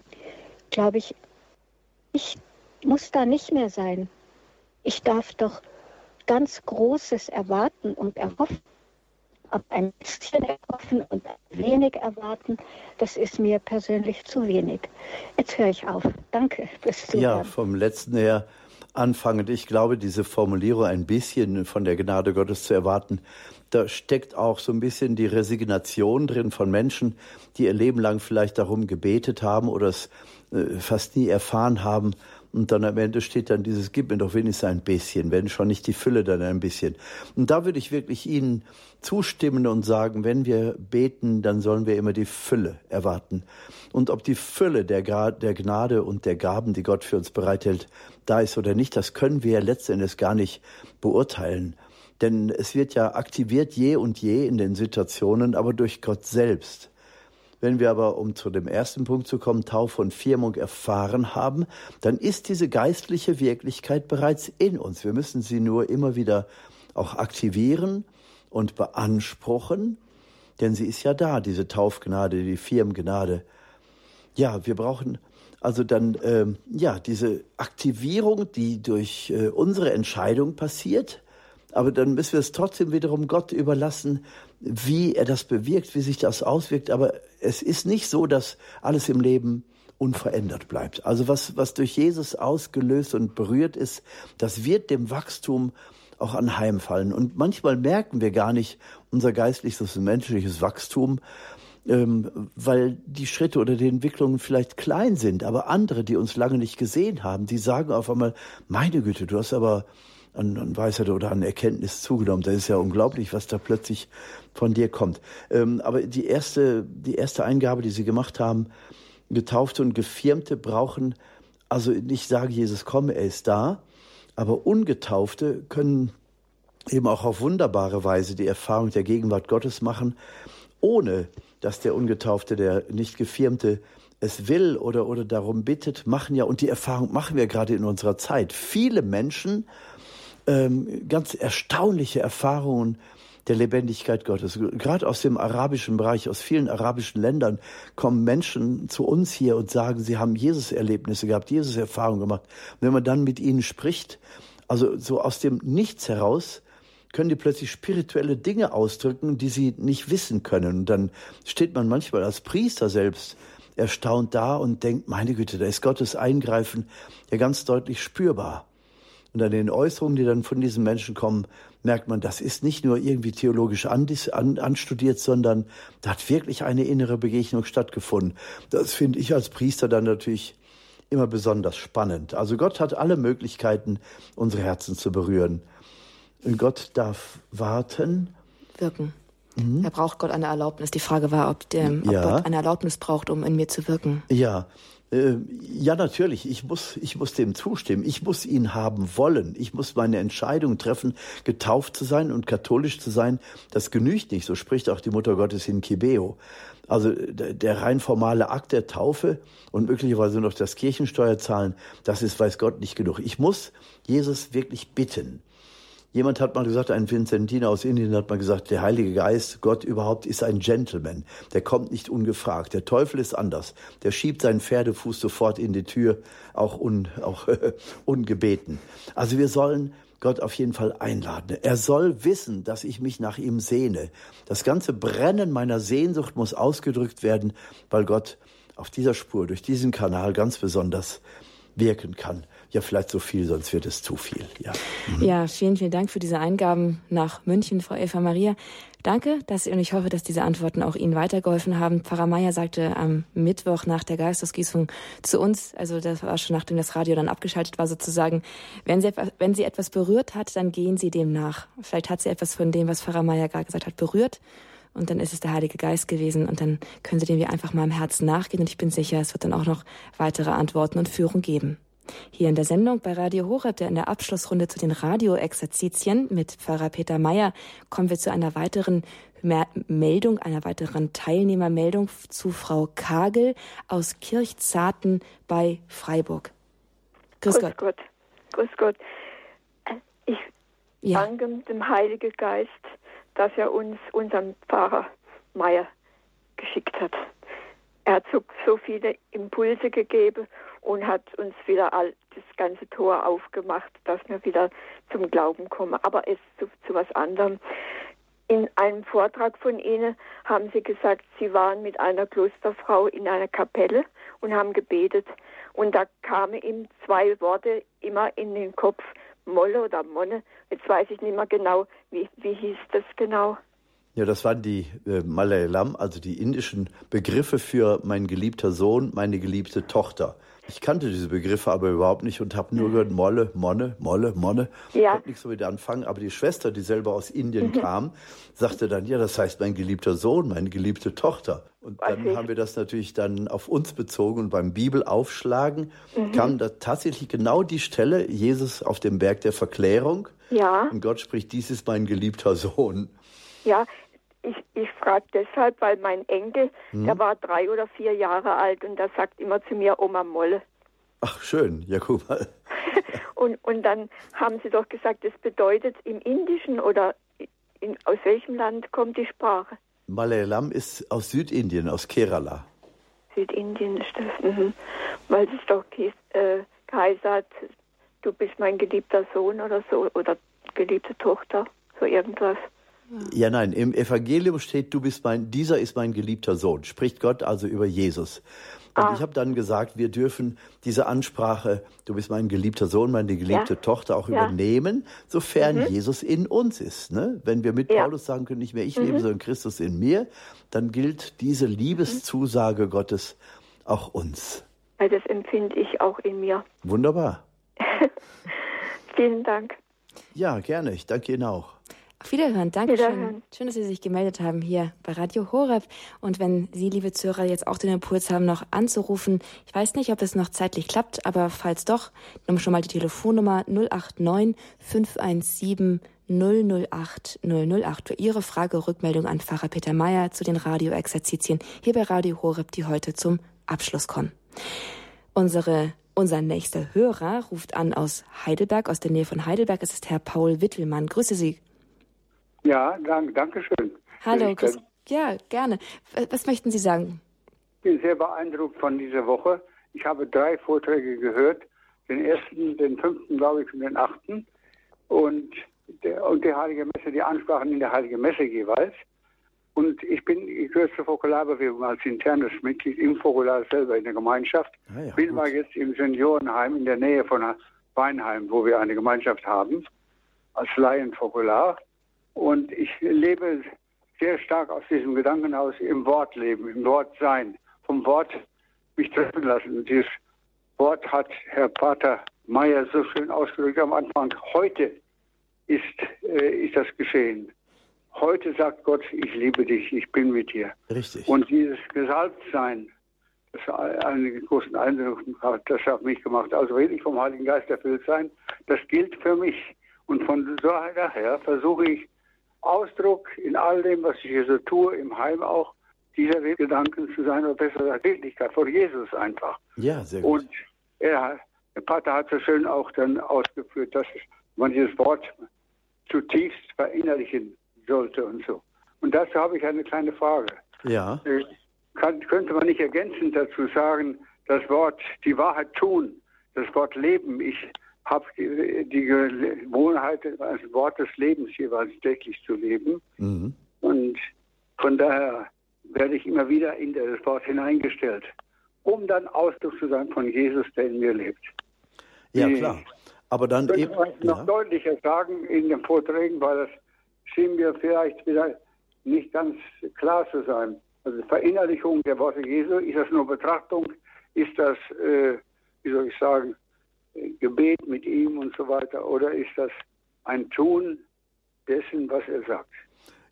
glaube ich, ich muss da nicht mehr sein. Ich darf doch ganz Großes erwarten und erhoffen. Aber ein bisschen erhoffen und wenig erwarten, das ist mir persönlich zu wenig. Jetzt höre ich auf. Danke fürs Zuhören. Ja, vom letzten her anfangend. Ich glaube, diese Formulierung ein bisschen von der Gnade Gottes zu erwarten, da steckt auch so ein bisschen die Resignation drin von Menschen, die ihr Leben lang vielleicht darum gebetet haben oder es äh, fast nie erfahren haben und dann am Ende steht dann dieses, gib mir doch wenigstens ein bisschen, wenn schon nicht die Fülle, dann ein bisschen. Und da würde ich wirklich Ihnen zustimmen und sagen, wenn wir beten, dann sollen wir immer die Fülle erwarten. Und ob die Fülle der, der Gnade und der Gaben, die Gott für uns bereithält, da ist oder nicht, das können wir letztendlich gar nicht beurteilen. Denn es wird ja aktiviert je und je in den Situationen, aber durch Gott selbst. Wenn wir aber, um zu dem ersten Punkt zu kommen, Taufe und Firmung erfahren haben, dann ist diese geistliche Wirklichkeit bereits in uns. Wir müssen sie nur immer wieder auch aktivieren und beanspruchen, denn sie ist ja da, diese Taufgnade, die Firmgnade. Ja, wir brauchen also dann äh, ja diese Aktivierung, die durch äh, unsere Entscheidung passiert, aber dann müssen wir es trotzdem wiederum Gott überlassen, wie er das bewirkt, wie sich das auswirkt. Aber es ist nicht so, dass alles im Leben unverändert bleibt. Also was, was durch Jesus ausgelöst und berührt ist, das wird dem Wachstum auch anheimfallen. Und manchmal merken wir gar nicht unser geistliches und menschliches Wachstum, ähm, weil die Schritte oder die Entwicklungen vielleicht klein sind. Aber andere, die uns lange nicht gesehen haben, die sagen auf einmal, meine Güte, du hast aber an, an Weisheit oder an Erkenntnis zugenommen. Das ist ja unglaublich, was da plötzlich von dir kommt. Ähm, aber die erste, die erste Eingabe, die Sie gemacht haben, Getaufte und Gefirmte brauchen, also nicht sagen, Jesus komme, er ist da, aber Ungetaufte können eben auch auf wunderbare Weise die Erfahrung der Gegenwart Gottes machen, ohne dass der Ungetaufte, der nicht Gefirmte es will oder, oder darum bittet, machen ja, und die Erfahrung machen wir gerade in unserer Zeit. Viele Menschen ähm, ganz erstaunliche Erfahrungen der Lebendigkeit Gottes. Gerade aus dem arabischen Bereich, aus vielen arabischen Ländern kommen Menschen zu uns hier und sagen, sie haben Jesus-Erlebnisse gehabt, Jesus-Erfahrungen gemacht. Und wenn man dann mit ihnen spricht, also so aus dem Nichts heraus, können die plötzlich spirituelle Dinge ausdrücken, die sie nicht wissen können. Und dann steht man manchmal als Priester selbst erstaunt da und denkt, meine Güte, da ist Gottes Eingreifen ja ganz deutlich spürbar. Und an den Äußerungen, die dann von diesen Menschen kommen, merkt man, das ist nicht nur irgendwie theologisch anstudiert, sondern da hat wirklich eine innere Begegnung stattgefunden. Das finde ich als Priester dann natürlich immer besonders spannend. Also Gott hat alle Möglichkeiten, unsere Herzen zu berühren. Und Gott darf warten. Wirken. Mhm. Er braucht Gott eine Erlaubnis. Die Frage war, ob, der, ob ja. Gott eine Erlaubnis braucht, um in mir zu wirken. Ja, ja, natürlich. Ich muss, ich muss dem zustimmen. Ich muss ihn haben wollen. Ich muss meine Entscheidung treffen, getauft zu sein und katholisch zu sein. Das genügt nicht. So spricht auch die Mutter Gottes in Kibeo. Also der rein formale Akt der Taufe und möglicherweise noch das Kirchensteuer zahlen, das ist, weiß Gott, nicht genug. Ich muss Jesus wirklich bitten. Jemand hat mal gesagt, ein Vinzentiner aus Indien hat mal gesagt, der Heilige Geist, Gott überhaupt ist ein Gentleman. Der kommt nicht ungefragt. Der Teufel ist anders. Der schiebt seinen Pferdefuß sofort in die Tür, auch, un, auch *laughs* ungebeten. Also wir sollen Gott auf jeden Fall einladen. Er soll wissen, dass ich mich nach ihm sehne. Das ganze Brennen meiner Sehnsucht muss ausgedrückt werden, weil Gott auf dieser Spur, durch diesen Kanal ganz besonders wirken kann ja vielleicht so viel, sonst wird es zu viel. Ja, mhm. ja vielen, vielen Dank für diese Eingaben nach München, Frau Eva Maria. Danke, dass und ich hoffe, dass diese Antworten auch Ihnen weitergeholfen haben. Pfarrer Meier sagte am Mittwoch nach der Geistesgießung zu uns, also das war schon nachdem das Radio dann abgeschaltet war sozusagen, wenn sie, wenn sie etwas berührt hat, dann gehen Sie dem nach. Vielleicht hat sie etwas von dem, was Pfarrer Meier gerade gesagt hat, berührt und dann ist es der Heilige Geist gewesen und dann können Sie dem wir einfach mal im Herzen nachgehen und ich bin sicher, es wird dann auch noch weitere Antworten und Führung geben. Hier in der Sendung bei Radio Horeb, der in der Abschlussrunde zu den Radioexerzitien mit Pfarrer Peter Meyer, kommen wir zu einer weiteren Meldung, einer weiteren Teilnehmermeldung zu Frau Kagel aus Kirchzarten bei Freiburg. Grüß, Grüß Gott. Gott. Grüß Gott. Ich ja. danke dem Heiligen Geist, dass er uns unseren Pfarrer Meyer geschickt hat. Er hat so, so viele Impulse gegeben und hat uns wieder all, das ganze Tor aufgemacht, dass wir wieder zum Glauben kommen. Aber es zu, zu was anderem. In einem Vortrag von Ihnen haben Sie gesagt, Sie waren mit einer Klosterfrau in einer Kapelle und haben gebetet. Und da kamen ihm zwei Worte immer in den Kopf, Molle oder Monne. Jetzt weiß ich nicht mehr genau, wie, wie hieß das genau. Ja, das waren die äh, Malayalam, also die indischen Begriffe für mein geliebter Sohn, meine geliebte Tochter. Ich kannte diese Begriffe aber überhaupt nicht und habe nur gehört Molle, Monne, Molle, Monne. Ja. Ich konnte nichts so mit anfangen. Aber die Schwester, die selber aus Indien mhm. kam, sagte dann, ja, das heißt mein geliebter Sohn, meine geliebte Tochter. Und dann okay. haben wir das natürlich dann auf uns bezogen und beim Bibelaufschlagen mhm. kam da tatsächlich genau die Stelle, Jesus auf dem Berg der Verklärung. Ja. Und Gott spricht, dies ist mein geliebter Sohn. Ja, ich, ich frage deshalb, weil mein Enkel, hm. der war drei oder vier Jahre alt und der sagt immer zu mir Oma Molle. Ach schön, ja guck mal. *laughs* und, und dann haben sie doch gesagt, das bedeutet im Indischen oder in, aus welchem Land kommt die Sprache? Malayalam ist aus Südindien, aus Kerala. Südindien ist das, mhm. weil es doch äh, geheißen hat, du bist mein geliebter Sohn oder so, oder geliebte Tochter, so irgendwas. Ja, nein, im Evangelium steht, du bist mein, dieser ist mein geliebter Sohn. Spricht Gott also über Jesus. Und ah. ich habe dann gesagt, wir dürfen diese Ansprache, du bist mein geliebter Sohn, meine geliebte ja. Tochter auch ja. übernehmen, sofern mhm. Jesus in uns ist. Ne? Wenn wir mit ja. Paulus sagen können, nicht mehr ich mhm. lebe, sondern Christus in mir, dann gilt diese Liebeszusage mhm. Gottes auch uns. Weil das empfinde ich auch in mir. Wunderbar. *laughs* Vielen Dank. Ja, gerne. Ich danke Ihnen auch. Auf Wiederhören. Dankeschön. Wiederhören. Schön, dass Sie sich gemeldet haben hier bei Radio Horeb. Und wenn Sie, liebe Zuhörer, jetzt auch den Impuls haben, noch anzurufen, ich weiß nicht, ob es noch zeitlich klappt, aber falls doch, nimm schon mal die Telefonnummer 089 517 008 008 für Ihre Frage, Rückmeldung an Pfarrer Peter Meyer zu den Radioexerzitien hier bei Radio Horeb, die heute zum Abschluss kommen. Unsere unser nächster Hörer ruft an aus Heidelberg, aus der Nähe von Heidelberg. Es ist Herr Paul Wittelmann. Grüße Sie. Ja, danke, danke schön. Hallo, Chris. Ja, gerne. Was möchten Sie sagen? Ich bin sehr beeindruckt von dieser Woche. Ich habe drei Vorträge gehört. Den ersten, den fünften, glaube ich, und den achten. Und, der, und die Heilige Messe, die Ansprachen in der Heiligen Messe jeweils. Und ich bin, ich gehöre zur Fokularbewegung als internes Mitglied im Fokular selber in der Gemeinschaft. Ah ja, bin mal jetzt im Seniorenheim in der Nähe von Weinheim, wo wir eine Gemeinschaft haben, als Laienfokular. Und ich lebe sehr stark aus diesem Gedanken aus im Wort leben, im Wort sein, vom Wort mich treffen lassen. Und dieses Wort hat Herr Pater Meyer so schön ausgedrückt am Anfang. Heute ist, äh, ist das geschehen. Heute sagt Gott, ich liebe dich, ich bin mit dir. Richtig. Und dieses Gesalbtsein, das einen großen Eindruck hat, das hat mich gemacht. Also wirklich vom Heiligen Geist erfüllt sein, das gilt für mich. Und von daher versuche ich Ausdruck in all dem, was ich hier so tue, im Heim auch, dieser Gedanken zu sein, oder besser gesagt, Wirklichkeit von Jesus einfach. Ja, sehr gut. Und er, der Pater hat so schön auch dann ausgeführt, dass man dieses Wort zutiefst verinnerlichen sollte und so. Und dazu habe ich eine kleine Frage. Ja. Äh, kann, könnte man nicht ergänzend dazu sagen, das Wort die Wahrheit tun, das Wort leben. Ich habe die, die Gewohnheit, das Wort des Lebens jeweils täglich zu leben. Mhm. Und von daher werde ich immer wieder in das Wort hineingestellt, um dann Ausdruck zu sein von Jesus, der in mir lebt. Ja, klar. Aber dann eben. Ich noch ja. deutlicher sagen in den Vorträgen, weil das schien mir vielleicht wieder nicht ganz klar zu sein. Also Verinnerlichung der Worte Jesu, ist das nur Betrachtung? Ist das, äh, wie soll ich sagen, Gebet mit ihm und so weiter? Oder ist das ein Tun dessen, was er sagt?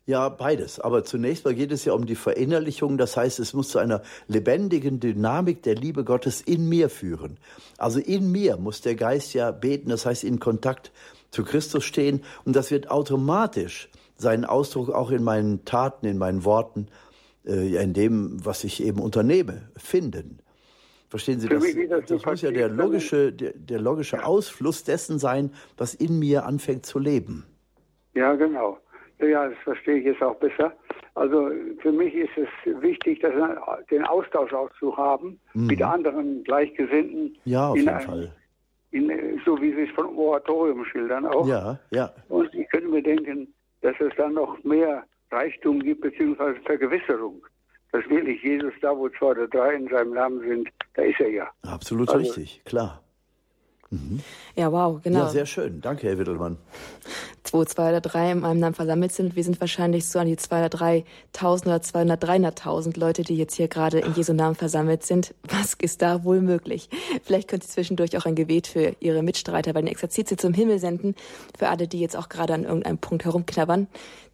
Ja, beides. Aber zunächst mal geht es ja um die Verinnerlichung. Das heißt, es muss zu einer lebendigen Dynamik der Liebe Gottes in mir führen. Also in mir muss der Geist ja beten, das heißt in Kontakt zu Christus stehen. Und das wird automatisch seinen Ausdruck auch in meinen Taten, in meinen Worten, äh, in dem, was ich eben unternehme, finden. Verstehen Sie das? Das, muss ja der logische, der, der logische Ausfluss dessen sein, was in mir anfängt zu leben. Ja, genau. Ja, das verstehe ich jetzt auch besser. Also für mich ist es wichtig, dass, den Austausch auch zu haben mhm. mit anderen Gleichgesinnten. Ja, auf jeden einem, Fall. In, so wie Sie es von Oratorium schildern auch. Ja, ja. Und ich könnte mir denken, dass es dann noch mehr Reichtum gibt, beziehungsweise Vergewisserung. Dass wirklich Jesus da, wo zwei oder drei in seinem Namen sind, da ist er ja. Absolut also, richtig, klar. Mhm. Ja, wow, genau. Ja, sehr schön. Danke, Herr Wittelmann wo zwei oder drei in meinem Namen versammelt sind. Wir sind wahrscheinlich so an die 200, 3.000 oder 200, 300.000 Leute, die jetzt hier gerade in Jesu Namen versammelt sind. Was ist da wohl möglich? Vielleicht könnt ihr zwischendurch auch ein Gebet für Ihre Mitstreiter bei den Exerzitien zum Himmel senden. Für alle, die jetzt auch gerade an irgendeinem Punkt herumknabbern.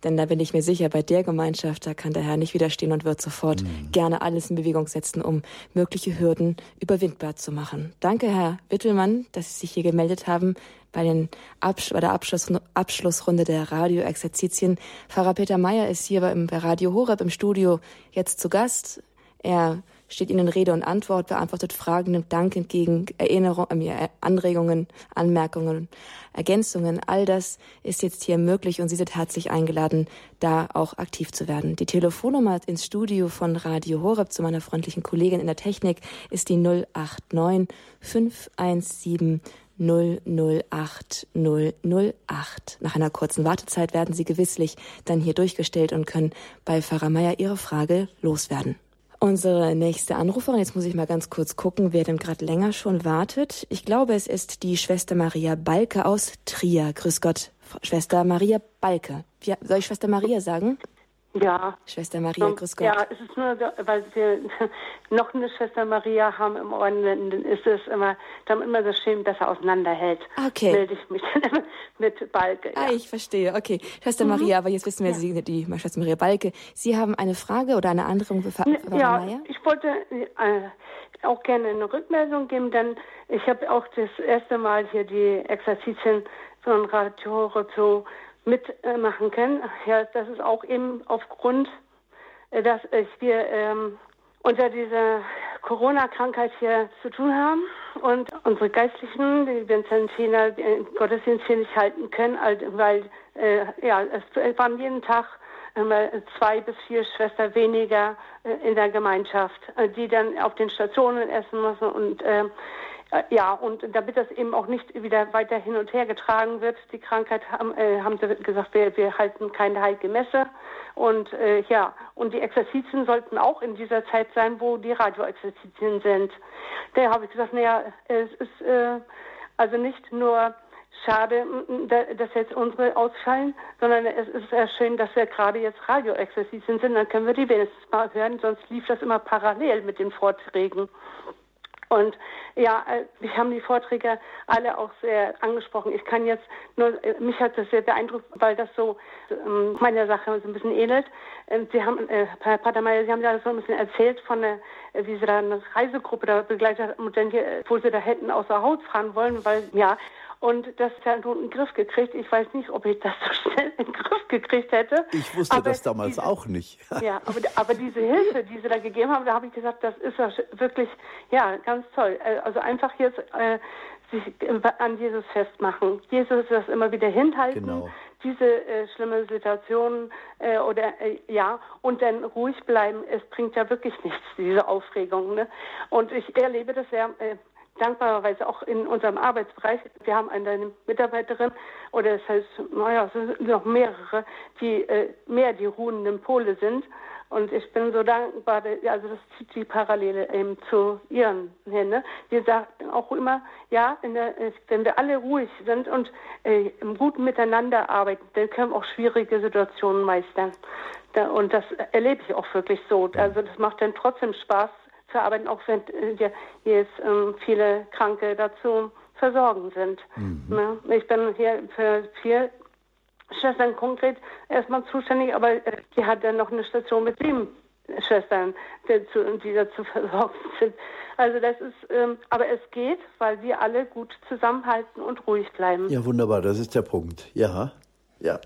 Denn da bin ich mir sicher, bei der Gemeinschaft, da kann der Herr nicht widerstehen und wird sofort mhm. gerne alles in Bewegung setzen, um mögliche Hürden überwindbar zu machen. Danke, Herr Wittelmann, dass Sie sich hier gemeldet haben bei, den Absch bei der Abschluss Abschlussrunde der Radioexerzitien. Pfarrer Peter Meyer ist hier bei, bei Radio Horeb im Studio jetzt zu Gast. Er steht Ihnen Rede und Antwort, beantwortet Fragen, nimmt Dank entgegen, Erinnerungen, äh, Anregungen, Anmerkungen, Ergänzungen. All das ist jetzt hier möglich und Sie sind herzlich eingeladen, da auch aktiv zu werden. Die Telefonnummer ins Studio von Radio Horeb zu meiner freundlichen Kollegin in der Technik ist die 089 517 008 008. Nach einer kurzen Wartezeit werden Sie gewisslich dann hier durchgestellt und können bei Pfarrer Meier Ihre Frage loswerden. Unsere nächste Anruferin, jetzt muss ich mal ganz kurz gucken, wer denn gerade länger schon wartet. Ich glaube, es ist die Schwester Maria Balke aus Trier. Grüß Gott, Schwester Maria Balke. Soll ich Schwester Maria sagen? Ja. Schwester Maria, so, grüß Gott. Ja, es ist nur, weil wir *laughs* noch eine Schwester Maria haben im Orden, dann ist es immer, damit man das Schema besser auseinanderhält. Okay. Melde ich mich dann mit Balke. Ah, ja. Ah, ich verstehe. Okay. Schwester mhm. Maria, aber jetzt wissen wir, ja. Sie, die Schwester Maria Balke, Sie haben eine Frage oder eine Anregung für Frau Ja, ich wollte äh, auch gerne eine Rückmeldung geben, denn ich habe auch das erste Mal hier die Exerzitien von Radio so mitmachen können. Ja, das ist auch eben aufgrund, äh, dass wir ähm, unter dieser Corona-Krankheit hier zu tun haben und unsere Geistlichen, die Vinzentiner, den Gottesdienst hier nicht halten können, weil äh, ja, es waren jeden Tag zwei bis vier Schwestern weniger äh, in der Gemeinschaft, äh, die dann auf den Stationen essen müssen und äh, Äh, ja, und damit das eben auch nicht wieder weiter hin und her getragen wird, die Krankheit, haben, äh, haben sie gesagt, wir, wir halten keine heilige Messe. Und äh, ja, und die Exerzitien sollten auch in dieser Zeit sein, wo die Radioexerzitien sind. Da habe ich gesagt, naja, es ist äh, also nicht nur schade, dass jetzt unsere ausfallen, sondern es ist sehr schön, dass wir gerade jetzt Radioexerzitien sind, dann können wir die wenigstens mal hören, sonst lief das immer parallel mit den Vorträgen. Und ja, äh, mich haben die Vorträge alle auch sehr angesprochen. Ich kann jetzt nur, äh, mich hat das sehr beeindruckt, weil das so ähm, meiner Sache so ein bisschen ähnelt. Ähm, Sie haben, äh, Herr Pater Meyer, Sie haben da so ein bisschen erzählt von der, wie Sie da eine Reisegruppe da begleitet haben, wo Sie da hätten außer Haut fahren wollen, weil, ja, und das hat er in den Griff gekriegt. Ich weiß nicht, ob ich das so *laughs* schnell in den Griff gekriegt hätte. Ich wusste aber das damals diese, auch nicht. *laughs* ja, aber, aber diese Hilfe, die sie da gegeben haben, da habe ich gesagt, das ist wirklich, ja, ganz toll. Äh, also einfach jetzt äh, sich an Jesus festmachen. Jesus das immer wieder hinhalten. Genau. Diese äh, schlimme Situation äh, oder äh, ja und dann ruhig bleiben. Es bringt ja wirklich nichts diese Aufregung. Ne? Und ich erlebe das sehr äh, dankbarerweise auch in unserem Arbeitsbereich. Wir haben eine Mitarbeiterin, oder das heißt, naja, es sind noch mehrere, die äh, mehr die ruhenden Pole sind. Und ich bin so dankbar, also das zieht die Parallele eben zu ihren hin. Ne? Die sagt auch immer, ja, der, wenn wir alle ruhig sind und äh, im guten Miteinander arbeiten, dann können wir auch schwierige Situationen meistern. Da, und das erlebe ich auch wirklich so. Also das macht dann trotzdem Spaß, zu arbeiten, auch wenn äh, jetzt ähm, viele Kranke dazu versorgen sind. Mhm. Ne? Ich bin hier für vier Schwestern konkret erstmal zuständig, aber äh, die hat dann noch eine Station mit sieben Schwestern, die, zu, die dazu *laughs* versorgt sind. Also das ist, ähm, aber es geht, weil wir alle gut zusammenhalten und ruhig bleiben. Ja, wunderbar, das ist der Punkt. Ja, ja.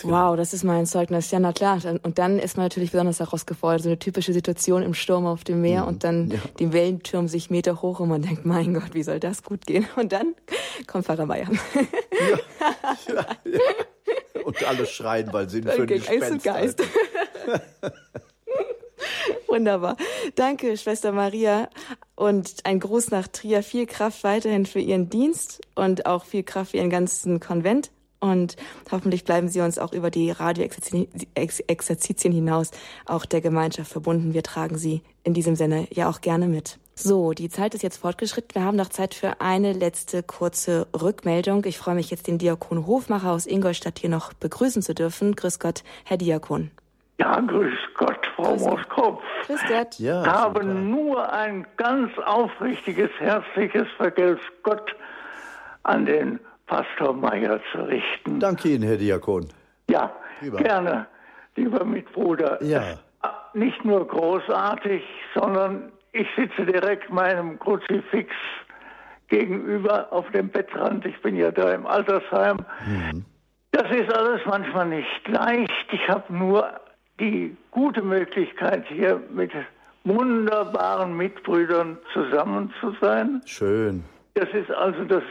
Genau. Wow, das ist mein Zeugnis. Ja, na klar. Und dann ist man natürlich besonders herausgefordert. So eine typische Situation im Sturm auf dem Meer mhm. und dann ja. die Wellen türmen sich Meter hoch und man denkt, mein Gott, wie soll das gut gehen? Und dann kommt Pfarrer Meier. Ja. *laughs* ja, ja. Und alle schreien, weil sie für einen Gespenst Geist. *laughs* Wunderbar. Danke, Schwester Maria. Und ein Gruß nach Trier. Viel Kraft weiterhin für Ihren Dienst und auch viel Kraft für Ihren ganzen Konvent. Und hoffentlich bleiben Sie uns auch über die Radioexerzitien hinaus auch der Gemeinschaft verbunden. Wir tragen Sie in diesem Sinne ja auch gerne mit. So, die Zeit ist jetzt fortgeschritten. Wir haben noch Zeit für eine letzte kurze Rückmeldung. Ich freue mich jetzt, den Diakon Hofmacher aus Ingolstadt hier noch begrüßen zu dürfen. Grüß Gott, Herr Diakon. Ja, grüß Gott, Frau grüß Moskopf. Grüß Gott. Ja, ich habe nur ein ganz aufrichtiges, herzliches Vergelt's Gott an den Pastor Meyer zu richten. Danke Ihnen, Herr Diakon. Ja, lieber. gerne, lieber Mitbruder. Ja. Nicht nur großartig, sondern ich sitze direkt meinem Kruzifix gegenüber auf dem Bettrand. Ich bin ja da im Altersheim. Mhm. Das ist alles manchmal nicht leicht. Ich habe nur die gute Möglichkeit, hier mit wunderbaren Mitbrüdern zusammen zu sein. Schön. Das ist also das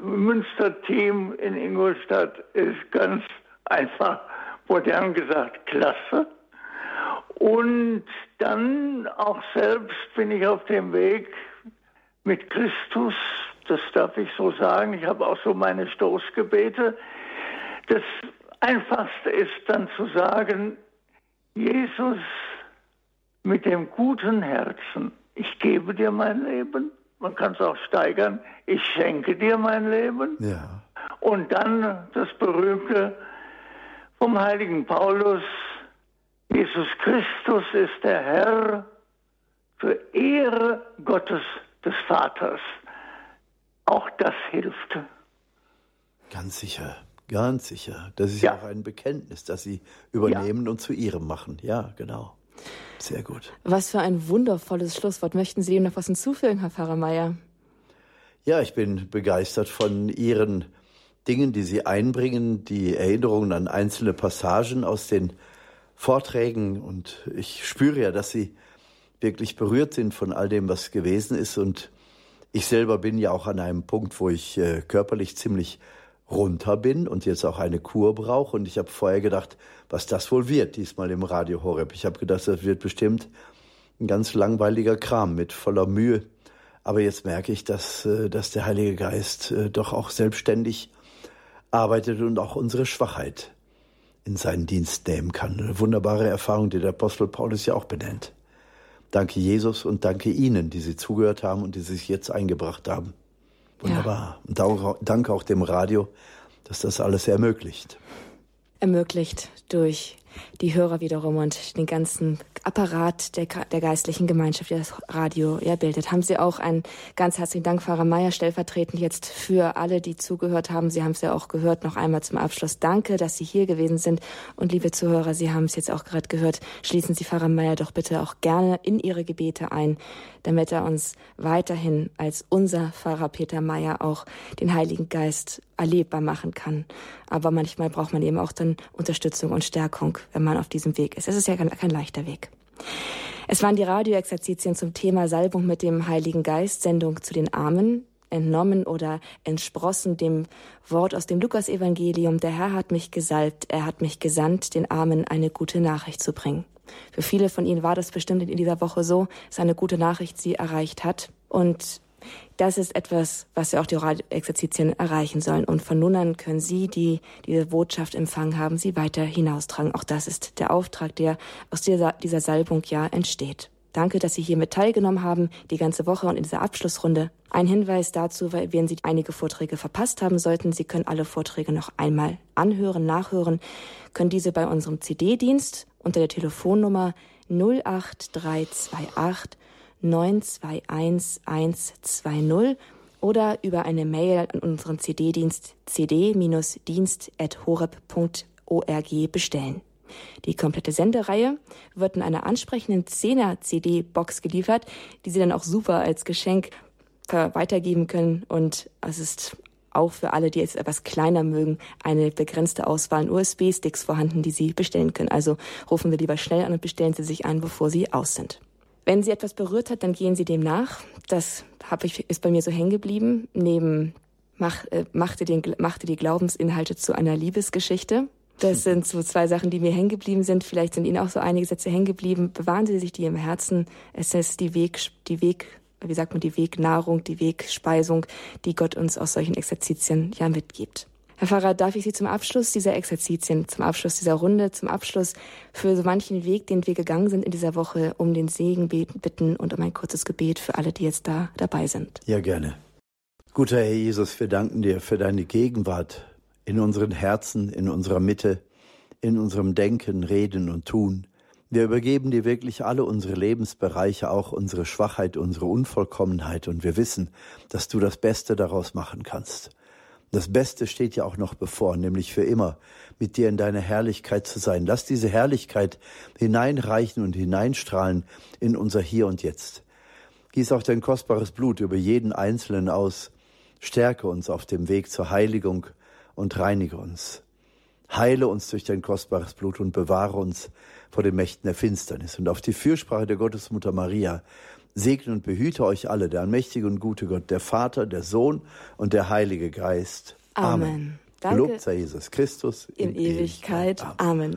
Münster-Team in Ingolstadt ist ganz einfach, modern gesagt, klasse. Und dann auch selbst bin ich auf dem Weg mit Christus, das darf ich so sagen. Ich habe auch so meine Stoßgebete. Das Einfachste ist dann zu sagen, Jesus mit dem guten Herzen, ich gebe dir mein Leben man kann es auch steigern, ich schenke dir mein Leben. Ja. Und dann das berühmte vom heiligen Paulus, Jesus Christus ist der Herr für Ehre Gottes des Vaters. Auch das hilft. Ganz sicher, ganz sicher. Das ist ja, ja auch ein Bekenntnis, das Sie übernehmen ja. und zu Ihrem machen. Ja, genau. Sehr gut. Was für ein wundervolles Schlusswort. Möchten Sie dem noch was hinzufügen, Herr Pfarrer Mayer? Ja, ich bin begeistert von Ihren Dingen, die Sie einbringen, die Erinnerungen an einzelne Passagen aus den Vorträgen. Und ich spüre ja, dass Sie wirklich berührt sind von all dem, was gewesen ist. Und ich selber bin ja auch an einem Punkt, wo ich äh, körperlich ziemlich runter bin und jetzt auch eine Kur brauche. Und ich habe vorher gedacht, was das wohl wird, diesmal im Radio Horeb. Ich habe gedacht, das wird bestimmt ein ganz langweiliger Kram mit voller Mühe. Aber jetzt merke ich, dass, äh, dass der Heilige Geist äh, doch auch selbstständig arbeitet und auch unsere Schwachheit in seinen Dienst nehmen kann. Eine wunderbare Erfahrung, die der Apostel Paulus ja auch benennt. Danke Jesus und danke Ihnen, die Sie zugehört haben und die sich jetzt eingebracht haben. Wunderbar. Ja. Und danke auch dem Radio, dass das alles ermöglicht. Ermöglicht durch die Hörer wiederum und den ganzen Apparat der, der geistlichen Gemeinschaft, die das Radio ja bildet. Haben Sie auch einen ganz herzlichen Dank, Pfarrer Meier, stellvertretend jetzt für alle, die zugehört haben. Sie haben es ja auch gehört, noch einmal zum Abschluss. Danke, dass Sie hier gewesen sind. Und liebe Zuhörer, Sie haben es jetzt auch gerade gehört. Schließen Sie Pfarrer Meier doch bitte auch gerne in Ihre Gebete ein, damit er uns weiterhin als unser Pfarrer Peter Meier auch den Heiligen Geist erlebbar machen kann. Aber manchmal braucht man eben auch dann Unterstützung und Stärkung, wenn man auf diesem Weg ist. Es ist ja kein, kein leichter Weg. Es waren die Radioexerzitien zum Thema Salbung mit dem Heiligen Geist, Sendung zu den Armen, entnommen oder entsprossen dem Wort aus dem Lukasevangelium. Der Herr hat mich gesalbt, er hat mich gesandt, den Armen eine gute Nachricht zu bringen. Für viele von Ihnen war das bestimmt in dieser Woche so, dass eine gute Nachricht Sie erreicht hat. Und das ist etwas, was ja auch die Radioexerzitien erreichen sollen. Und von nun an können Sie, die diese Botschaft empfangen haben, sie weiter hinaustragen. Auch das ist der Auftrag, der aus dieser, dieser Salbung ja entsteht. Danke, dass Sie hier mit teilgenommen haben, die ganze Woche und in dieser Abschlussrunde. Ein Hinweis dazu, weil wenn Sie einige Vorträge verpasst haben sollten, Sie können alle Vorträge noch einmal anhören, nachhören, können diese bei unserem CD-Dienst unter der Telefonnummer 08328 921120 oder über eine Mail an unseren CD-Dienst cd-dienst.horeb.org bestellen. Die komplette Sendereihe wird in einer ansprechenden 10er CD-Box geliefert, die Sie dann auch super als Geschenk weitergeben können. Und es ist auch für alle, die es etwas kleiner mögen, eine begrenzte Auswahl an USB-Sticks vorhanden, die Sie bestellen können. Also rufen Sie lieber schnell an und bestellen Sie sich ein, bevor Sie aus sind. Wenn sie etwas berührt hat, dann gehen sie dem nach. Das hab ich, ist bei mir so hängen geblieben. Neben mach, äh, machte, den, machte die Glaubensinhalte zu einer Liebesgeschichte. Das sind so zwei Sachen, die mir hängen geblieben sind. Vielleicht sind Ihnen auch so einige Sätze hängen geblieben. Bewahren Sie sich die im Herzen. Es ist die Weg, die Weg, wie sagt man, die Wegnahrung, die Wegspeisung, die Gott uns aus solchen Exerzitien ja mitgibt. Herr Pfarrer, darf ich Sie zum Abschluss dieser Exerzitien, zum Abschluss dieser Runde, zum Abschluss für so manchen Weg, den wir gegangen sind in dieser Woche, um den Segen bitten und um ein kurzes Gebet für alle, die jetzt da dabei sind? Ja, gerne. Guter Herr Jesus, wir danken dir für deine Gegenwart in unseren Herzen, in unserer Mitte, in unserem Denken, Reden und Tun. Wir übergeben dir wirklich alle unsere Lebensbereiche, auch unsere Schwachheit, unsere Unvollkommenheit, und wir wissen, dass du das Beste daraus machen kannst. Das Beste steht ja auch noch bevor, nämlich für immer mit dir in deiner Herrlichkeit zu sein. Lass diese Herrlichkeit hineinreichen und hineinstrahlen in unser Hier und Jetzt. Gieß auch dein kostbares Blut über jeden Einzelnen aus. Stärke uns auf dem Weg zur Heiligung und reinige uns. Heile uns durch dein kostbares Blut und bewahre uns vor den Mächten der Finsternis. Und auf die Fürsprache der Gottesmutter Maria Segne und behüte euch alle, der allmächtige und gute Gott, der Vater, der Sohn und der Heilige Geist. Amen. Amen. Danke. Gelobt sei Jesus Christus in, in Ewigkeit. Ewigkeit. Amen. Amen.